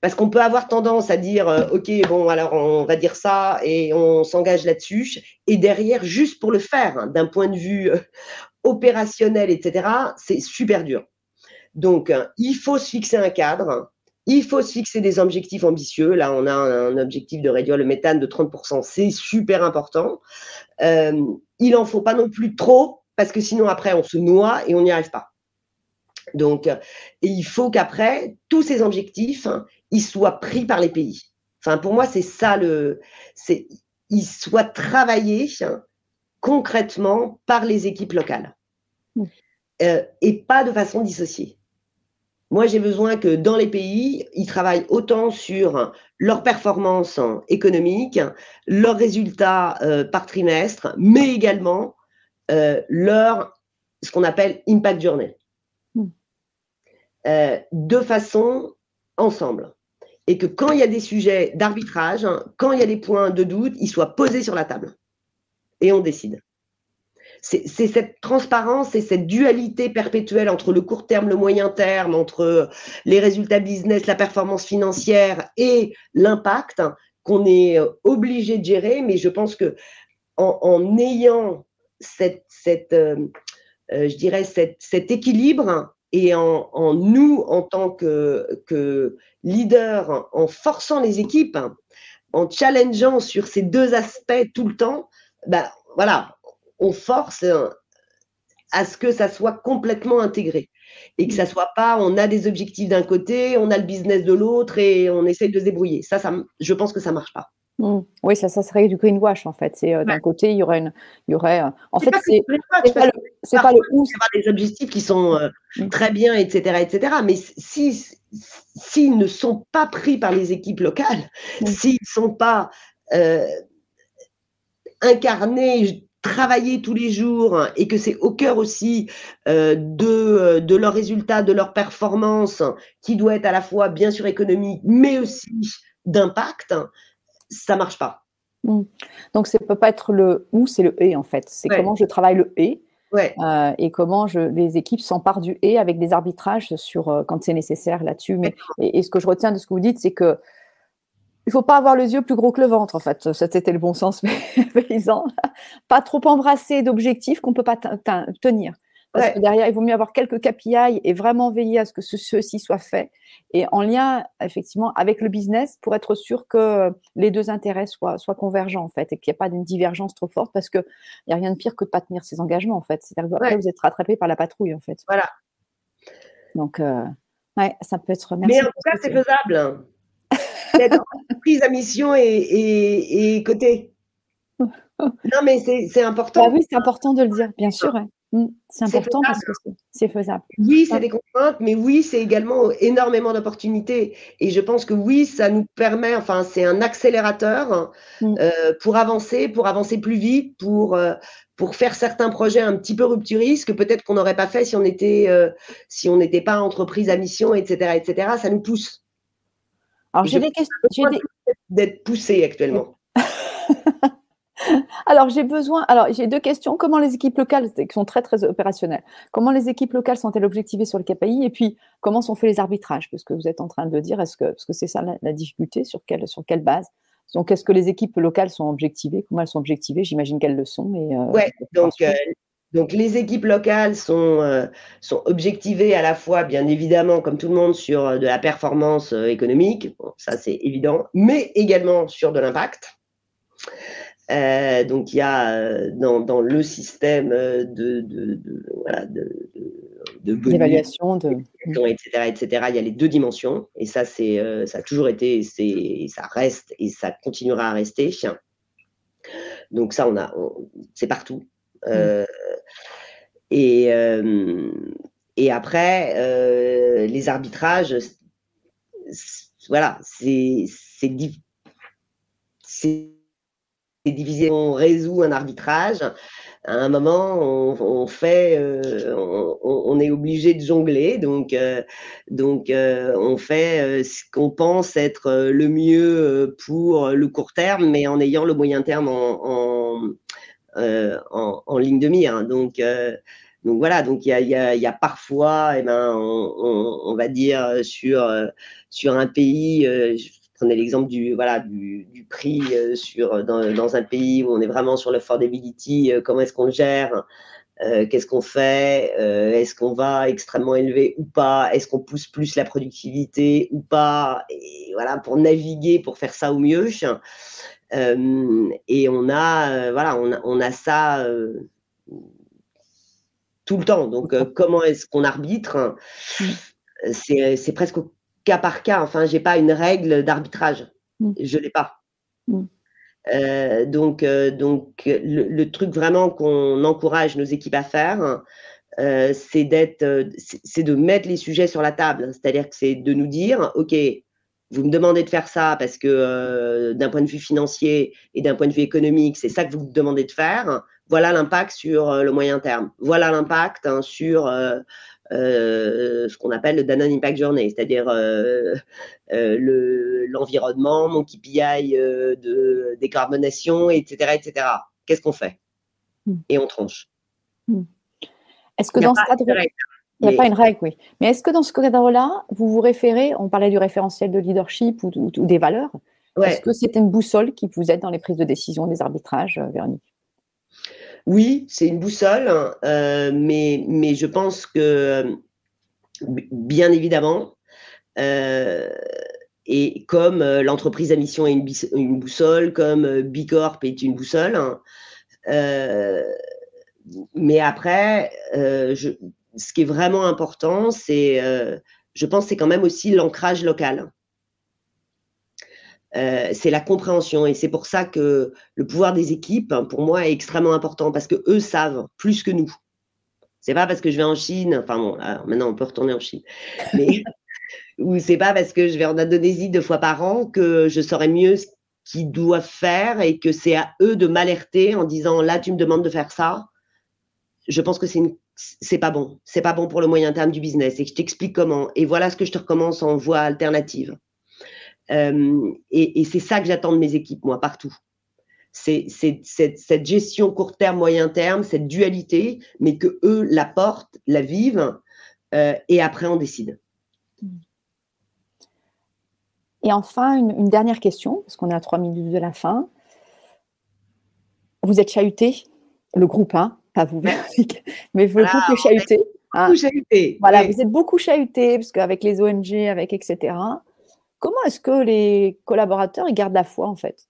parce qu'on peut avoir tendance à dire ok bon alors on va dire ça et on s'engage là-dessus et derrière juste pour le faire hein, d'un point de vue opérationnel etc c'est super dur donc, il faut se fixer un cadre, il faut se fixer des objectifs ambitieux. Là, on a un, objectif de réduire le méthane de 30%, c'est super important. Euh, il n'en faut pas non plus trop, parce que sinon, après, on se noie et on n'y arrive pas. Donc, il faut qu'après, tous ces objectifs, ils soient pris par les pays. Enfin, pour moi, c'est ça le. C'est, ils soient travaillés concrètement par les équipes locales. Mmh. Euh, et pas de façon dissociée. Moi, j'ai besoin que dans les pays, ils travaillent autant sur leur performance économique, leurs résultats euh, par trimestre, mais également euh, leur, ce qu'on appelle impact journal. Euh, de façon ensemble. Et que quand il y a des sujets d'arbitrage, quand il y a des points de doute, ils soient posés sur la table. Et on décide c'est cette transparence et cette dualité perpétuelle entre le court terme, le moyen terme, entre les résultats business, la performance financière et l'impact qu'on est obligé de gérer. Mais je pense que en, ayant cette, euh, euh, je dirais cet équilibre et en, nous en tant que, que leader, en forçant les équipes, en challengeant sur ces deux aspects tout le temps, ben, voilà, on force euh, à ce que ça soit complètement intégré et que ça soit pas on a des objectifs d'un côté, on a le business de l'autre et on essaye de se débrouiller. Ça, ça je pense que ça marche pas. Mmh. Oui, ça, ça serait du greenwash en fait. C'est euh, d'un côté, il y aurait une, il y aurait. Euh, en fait, c'est pas, c'est pas, le des objectifs qui sont mmh. très bien, etc., etc. Mais si s'ils ne sont pas pris par les équipes locales, mmh. s'ils ne sont pas incarnés travailler tous les jours et que c'est au cœur aussi euh, de, euh, de leurs résultats, de leur performance, qui doit être à la fois bien sûr économique, mais aussi d'impact, ça marche pas. Mmh. Donc, ça peut pas être le ou, c'est le et en fait. C'est comment je travaille le et. Euh, et comment je, les équipes s'emparent du et avec des arbitrages sur quand c'est nécessaire là-dessus. Mais et, ce que je retiens de ce que vous dites, c'est que il faut pas avoir les yeux plus gros que le ventre, en fait. C'était le bon sens paysan. pas trop embrasser d'objectifs qu'on peut pas tenir. Parce que derrière, il vaut mieux avoir quelques KPI et vraiment veiller à ce que ceci soit fait. Et en lien, effectivement, avec le business pour être sûr que les deux intérêts soient, soient convergents, en fait, et qu'il n'y ait pas d'une divergence trop forte parce qu'il n'y a rien de pire que de ne pas tenir ses engagements, en fait. C'est-à-dire que vous êtes rattrapé par la patrouille, en fait. Voilà. Donc, euh, ouais, ça peut être. Merci Mais en tout cas, c'est faisable d'être prise à mission et, et, côté. Non, mais c'est important. Bah oui, c'est important de le dire, bien sûr. C'est important parce que c'est faisable. Oui, c'est des contraintes, mais oui, c'est également énormément d'opportunités. Et je pense que oui, ça nous permet, enfin, c'est un accélérateur mm. euh, pour avancer, pour avancer plus vite, pour, euh, pour faire certains projets un petit peu rupturistes que peut-être qu'on n'aurait pas fait si on était, euh, si on n'était pas entreprise à mission, etc., etc. Ça nous pousse. Alors, j'ai des questions. D'être poussé actuellement. alors, j'ai besoin. Alors, j'ai deux questions. Comment les équipes locales, qui sont très, très opérationnelles, comment les équipes locales sont-elles objectivées sur le KPI Et puis, comment sont faits les arbitrages? Parce que vous êtes en train de le dire. Est-ce que, parce que c'est ça la, difficulté Sur quelle, sur quelle base? Donc, est-ce que les équipes locales sont objectivées? Comment elles sont objectivées? J'imagine qu'elles le sont. Mais, euh, ouais, donc donc les équipes locales sont, euh, sont objectivées à la fois, bien évidemment, comme tout le monde, sur euh, de la performance euh, économique, ça c'est évident, mais également sur de l'impact. Euh, donc il y a euh, dans, le système de, de, voilà, de, d'évaluation, de... etc., etc. Il y a les deux dimensions et ça c'est ça a toujours été, c'est ça reste et ça continuera à rester. Donc ça on a, c'est partout. Mm. et et après les arbitrages, voilà, c'est c'est divisé. On résout un arbitrage. À un moment, on, fait, euh, on, est obligé de jongler, donc, euh, donc euh, on fait ce qu'on pense être le mieux pour le court terme, mais en ayant le moyen terme en, en, ligne de mire. Donc, donc voilà, donc il y a, y, y a, parfois, eh ben, on, on, va dire sur sur un pays prenez l'exemple du, voilà, du, prix euh, sur, dans, un pays où on est vraiment sur l'affordability, euh, comment est-ce qu'on gère euh, Qu'est-ce qu'on fait Est-ce qu'on va extrêmement élever ou pas Est-ce qu'on pousse plus la productivité ou pas Et voilà, pour naviguer, pour faire ça au mieux. et on a, voilà, on a, on a ça tout le temps. Donc, comment est-ce qu'on arbitre? C'est presque cas par cas. Enfin, j'ai pas une règle d'arbitrage. Mm. Je l'ai pas. Mm. Euh, donc, euh, donc le, truc vraiment qu'on encourage nos équipes à faire, euh, c'est d'être, c'est de mettre les sujets sur la table. C'est-à-dire que c'est de nous dire, ok, vous me demandez de faire ça parce que d'un point de vue financier et d'un point de vue économique, c'est ça que vous me demandez de faire. Voilà l'impact sur le moyen terme. Voilà l'impact hein, sur euh, ce qu'on appelle le Danone Impact Journey, c'est-à-dire euh, euh, l'environnement, mon KPI de décarbonation, etc. etc. Qu'est-ce qu'on fait? Hmm. Et on tranche. Hmm. Est-ce que dans ce cadre... Il n'y a pas une règle, oui. Mais est-ce que dans ce cadre-là, vous vous référez, on parlait du référentiel de leadership ou, des valeurs, est-ce que c'est une boussole qui vous aide dans les prises de décision, des arbitrages, Véronique? Oui, c'est une boussole, euh, mais, je pense que, bien évidemment, euh, et comme euh, l'entreprise à mission est une, boussole, comme Bicorp est une boussole, hein, mais après, ce qui est vraiment important, c'est, je pense, c'est quand même aussi l'ancrage local. Euh, c'est la compréhension. Et c'est pour ça que le pouvoir des équipes, pour moi, est extrêmement important parce que eux savent plus que nous. C'est pas parce que je vais en Chine, enfin bon, maintenant on peut retourner en Chine, mais ou c'est pas parce que je vais en Indonésie deux fois par an que je saurais mieux ce qu'ils doivent faire et que c'est à eux de m'alerter en disant là tu me demandes de faire ça. Je pense que c'est une c'est pas bon, c'est pas bon pour le moyen terme du business et je t'explique comment. Et voilà ce que je te recommence en voie alternative. Euh, et, c'est ça que j'attends de mes équipes, moi, partout. C'est cette, gestion court terme, moyen terme, cette dualité, mais que eux la portent, la vivent, euh, et après on décide. Et enfin, une, dernière question, parce qu'on est à trois minutes de la fin. Vous êtes chahuté, le groupe, hein, pas vous, mais le groupe est chahuté. Hein. chahuté. Voilà, vous êtes beaucoup chahuté, parce qu'avec les ONG, avec etc. Comment est-ce que les collaborateurs ils gardent la foi en fait?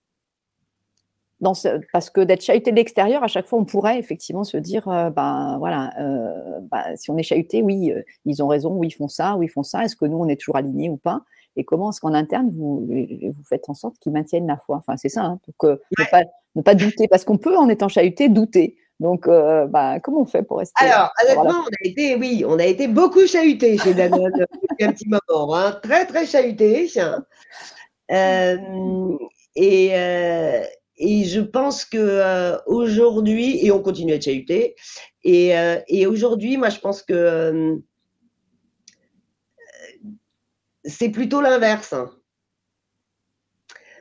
Dans Parce que d'être chahuté de l'extérieur, à chaque fois, on pourrait effectivement se dire, euh, ben voilà, euh, ben, si on est chahuté, oui, euh, ils ont raison, oui, ils font ça, oui, ils font ça. Est-ce que nous, on est toujours alignés ou pas? Et comment est-ce qu'en interne, vous, vous faites en sorte qu'ils maintiennent la foi? Enfin, c'est ça, hein, pour ne, pas, douter, parce qu'on peut, en étant chahuté, douter. Donc, bah, comment on fait pour rester Alors, honnêtement, on a été, oui, on a été beaucoup chahuté chez Danone depuis un petit moment, hein, très très chahuté. Euh, et, et je pense que aujourd'hui, et on continue à être chahuté, et, et aujourd'hui, moi, je pense que c'est plutôt l'inverse. Hein.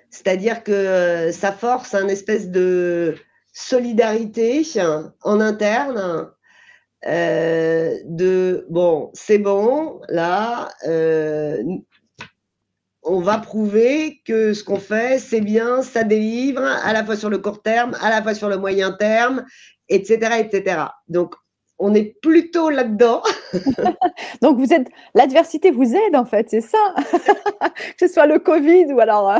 C'est-à-dire que ça force un espèce de solidarité en interne euh, de bon, c'est bon, là, euh, on va prouver que ce qu'on fait, c'est bien, ça délivre, à la fois sur le court terme, à la fois sur le moyen terme, etc., etc. Donc, on est plutôt là-dedans. Donc, vous êtes, l'adversité vous aide en fait, c'est ça. que ce soit le Covid ou alors.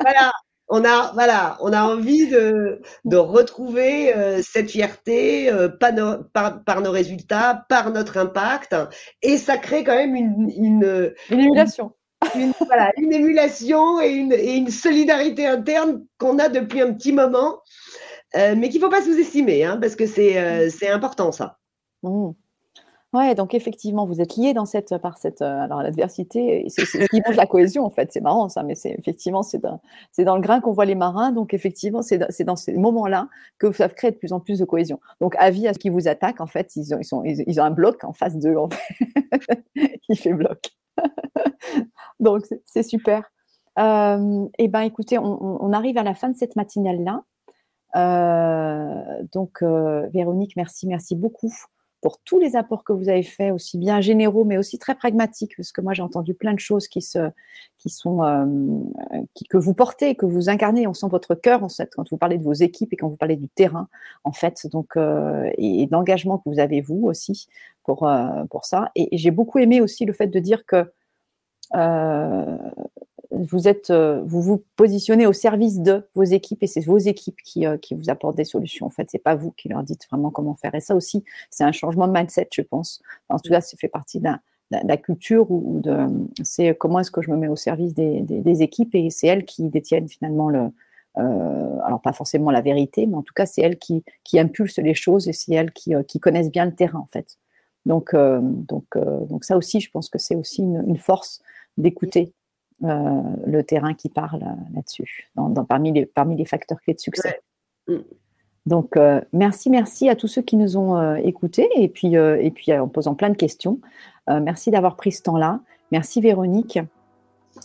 voilà, on a, voilà, on a envie de, de retrouver euh, cette fierté euh, par, par, nos résultats, par notre impact, et ça crée quand même une, une, émulation. Une, voilà, une émulation et une, et une solidarité interne qu'on a depuis un petit moment, euh, mais qu'il ne faut pas sous-estimer, hein, parce que c'est c'est important ça. Mmh. Ouais, donc effectivement, vous êtes liés dans cette, par cette, euh, alors l'adversité, c'est ce qui la cohésion en fait. C'est marrant ça, mais c'est effectivement c'est dans, dans le grain qu'on voit les marins. Donc effectivement, c'est dans, dans ces moments-là que ça crée de plus en plus de cohésion. Donc avis à ce qui vous attaquent, en fait, ils ont, ils sont, ils, ont un bloc en face d'eux. En fait. Il fait bloc. donc c'est super. Euh, eh ben écoutez, on, arrive à la fin de cette matinale là. Euh, donc euh, Véronique, merci, merci beaucoup pour tous les apports que vous avez faits, aussi bien généraux, mais aussi très pragmatiques, parce que moi j'ai entendu plein de choses qui, se, qui sont, euh, qui, que vous portez, que vous incarnez. On sent votre cœur en fait quand vous parlez de vos équipes et quand vous parlez du terrain, en fait, donc euh, et, d'engagement que vous avez vous aussi pour euh, pour ça. Et, et j'ai beaucoup aimé aussi le fait de dire que vous êtes, euh, vous vous positionnez au service de vos équipes et c'est vos équipes qui, euh, qui, vous apportent des solutions. En fait, c'est pas vous qui leur dites vraiment comment faire. Et ça aussi, c'est un changement de mindset, je pense. En tout cas, ça fait partie de la, culture ou de, c'est comment est-ce que je me mets au service des, des, équipes et c'est elles qui détiennent finalement le, euh, alors pas forcément la vérité, mais en tout cas, c'est elles qui, qui impulsent les choses et c'est elles qui, qui connaissent bien le terrain, en fait. Donc, donc, donc ça aussi, je pense que c'est aussi une, force d'écouter le terrain qui parle euh, là-dessus, dans, parmi, les, parmi les facteurs clés de succès. Mm. Donc, euh, merci, merci à tous ceux qui nous ont écoutés et puis, et puis en posant plein de questions. merci d'avoir pris ce temps-là. Merci Véronique.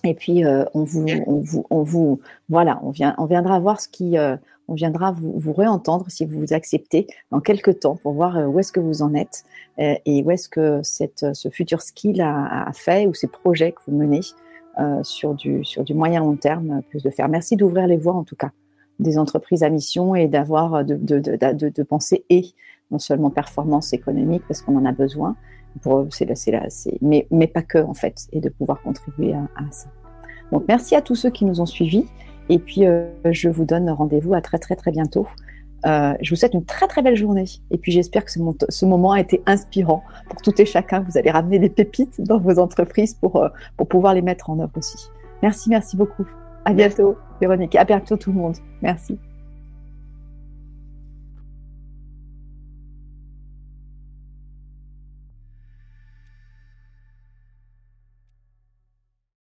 Et puis, on, vous, on, vous, on vous, voilà, on, vient, on viendra voir ce qui, on viendra vous, vous réentendre si vous vous acceptez dans quelques temps pour voir où est-ce que vous en êtes et où est-ce que cette, ce futur skill a, a, fait ou ces projets que vous menez euh, sur, du, sur du moyen long terme plus de faire. Merci d'ouvrir les voies en tout cas des entreprises à mission et d'avoir de, de, de, de, penser et non seulement performance économique parce qu'on en a besoin, pour, c'est, c'est, c'est, mais, mais pas que en fait, et de pouvoir contribuer à, ça. Donc merci à tous ceux qui nous ont suivis et puis euh, je vous donne rendez-vous à très très très bientôt euh, je vous souhaite une très très belle journée. Et puis j'espère que ce, moment a été inspirant pour tout et chacun. Vous allez ramener des pépites dans vos entreprises pour, euh, pour pouvoir les mettre en œuvre aussi. Merci, merci beaucoup. À bientôt, Véronique. À bientôt tout le monde. Merci.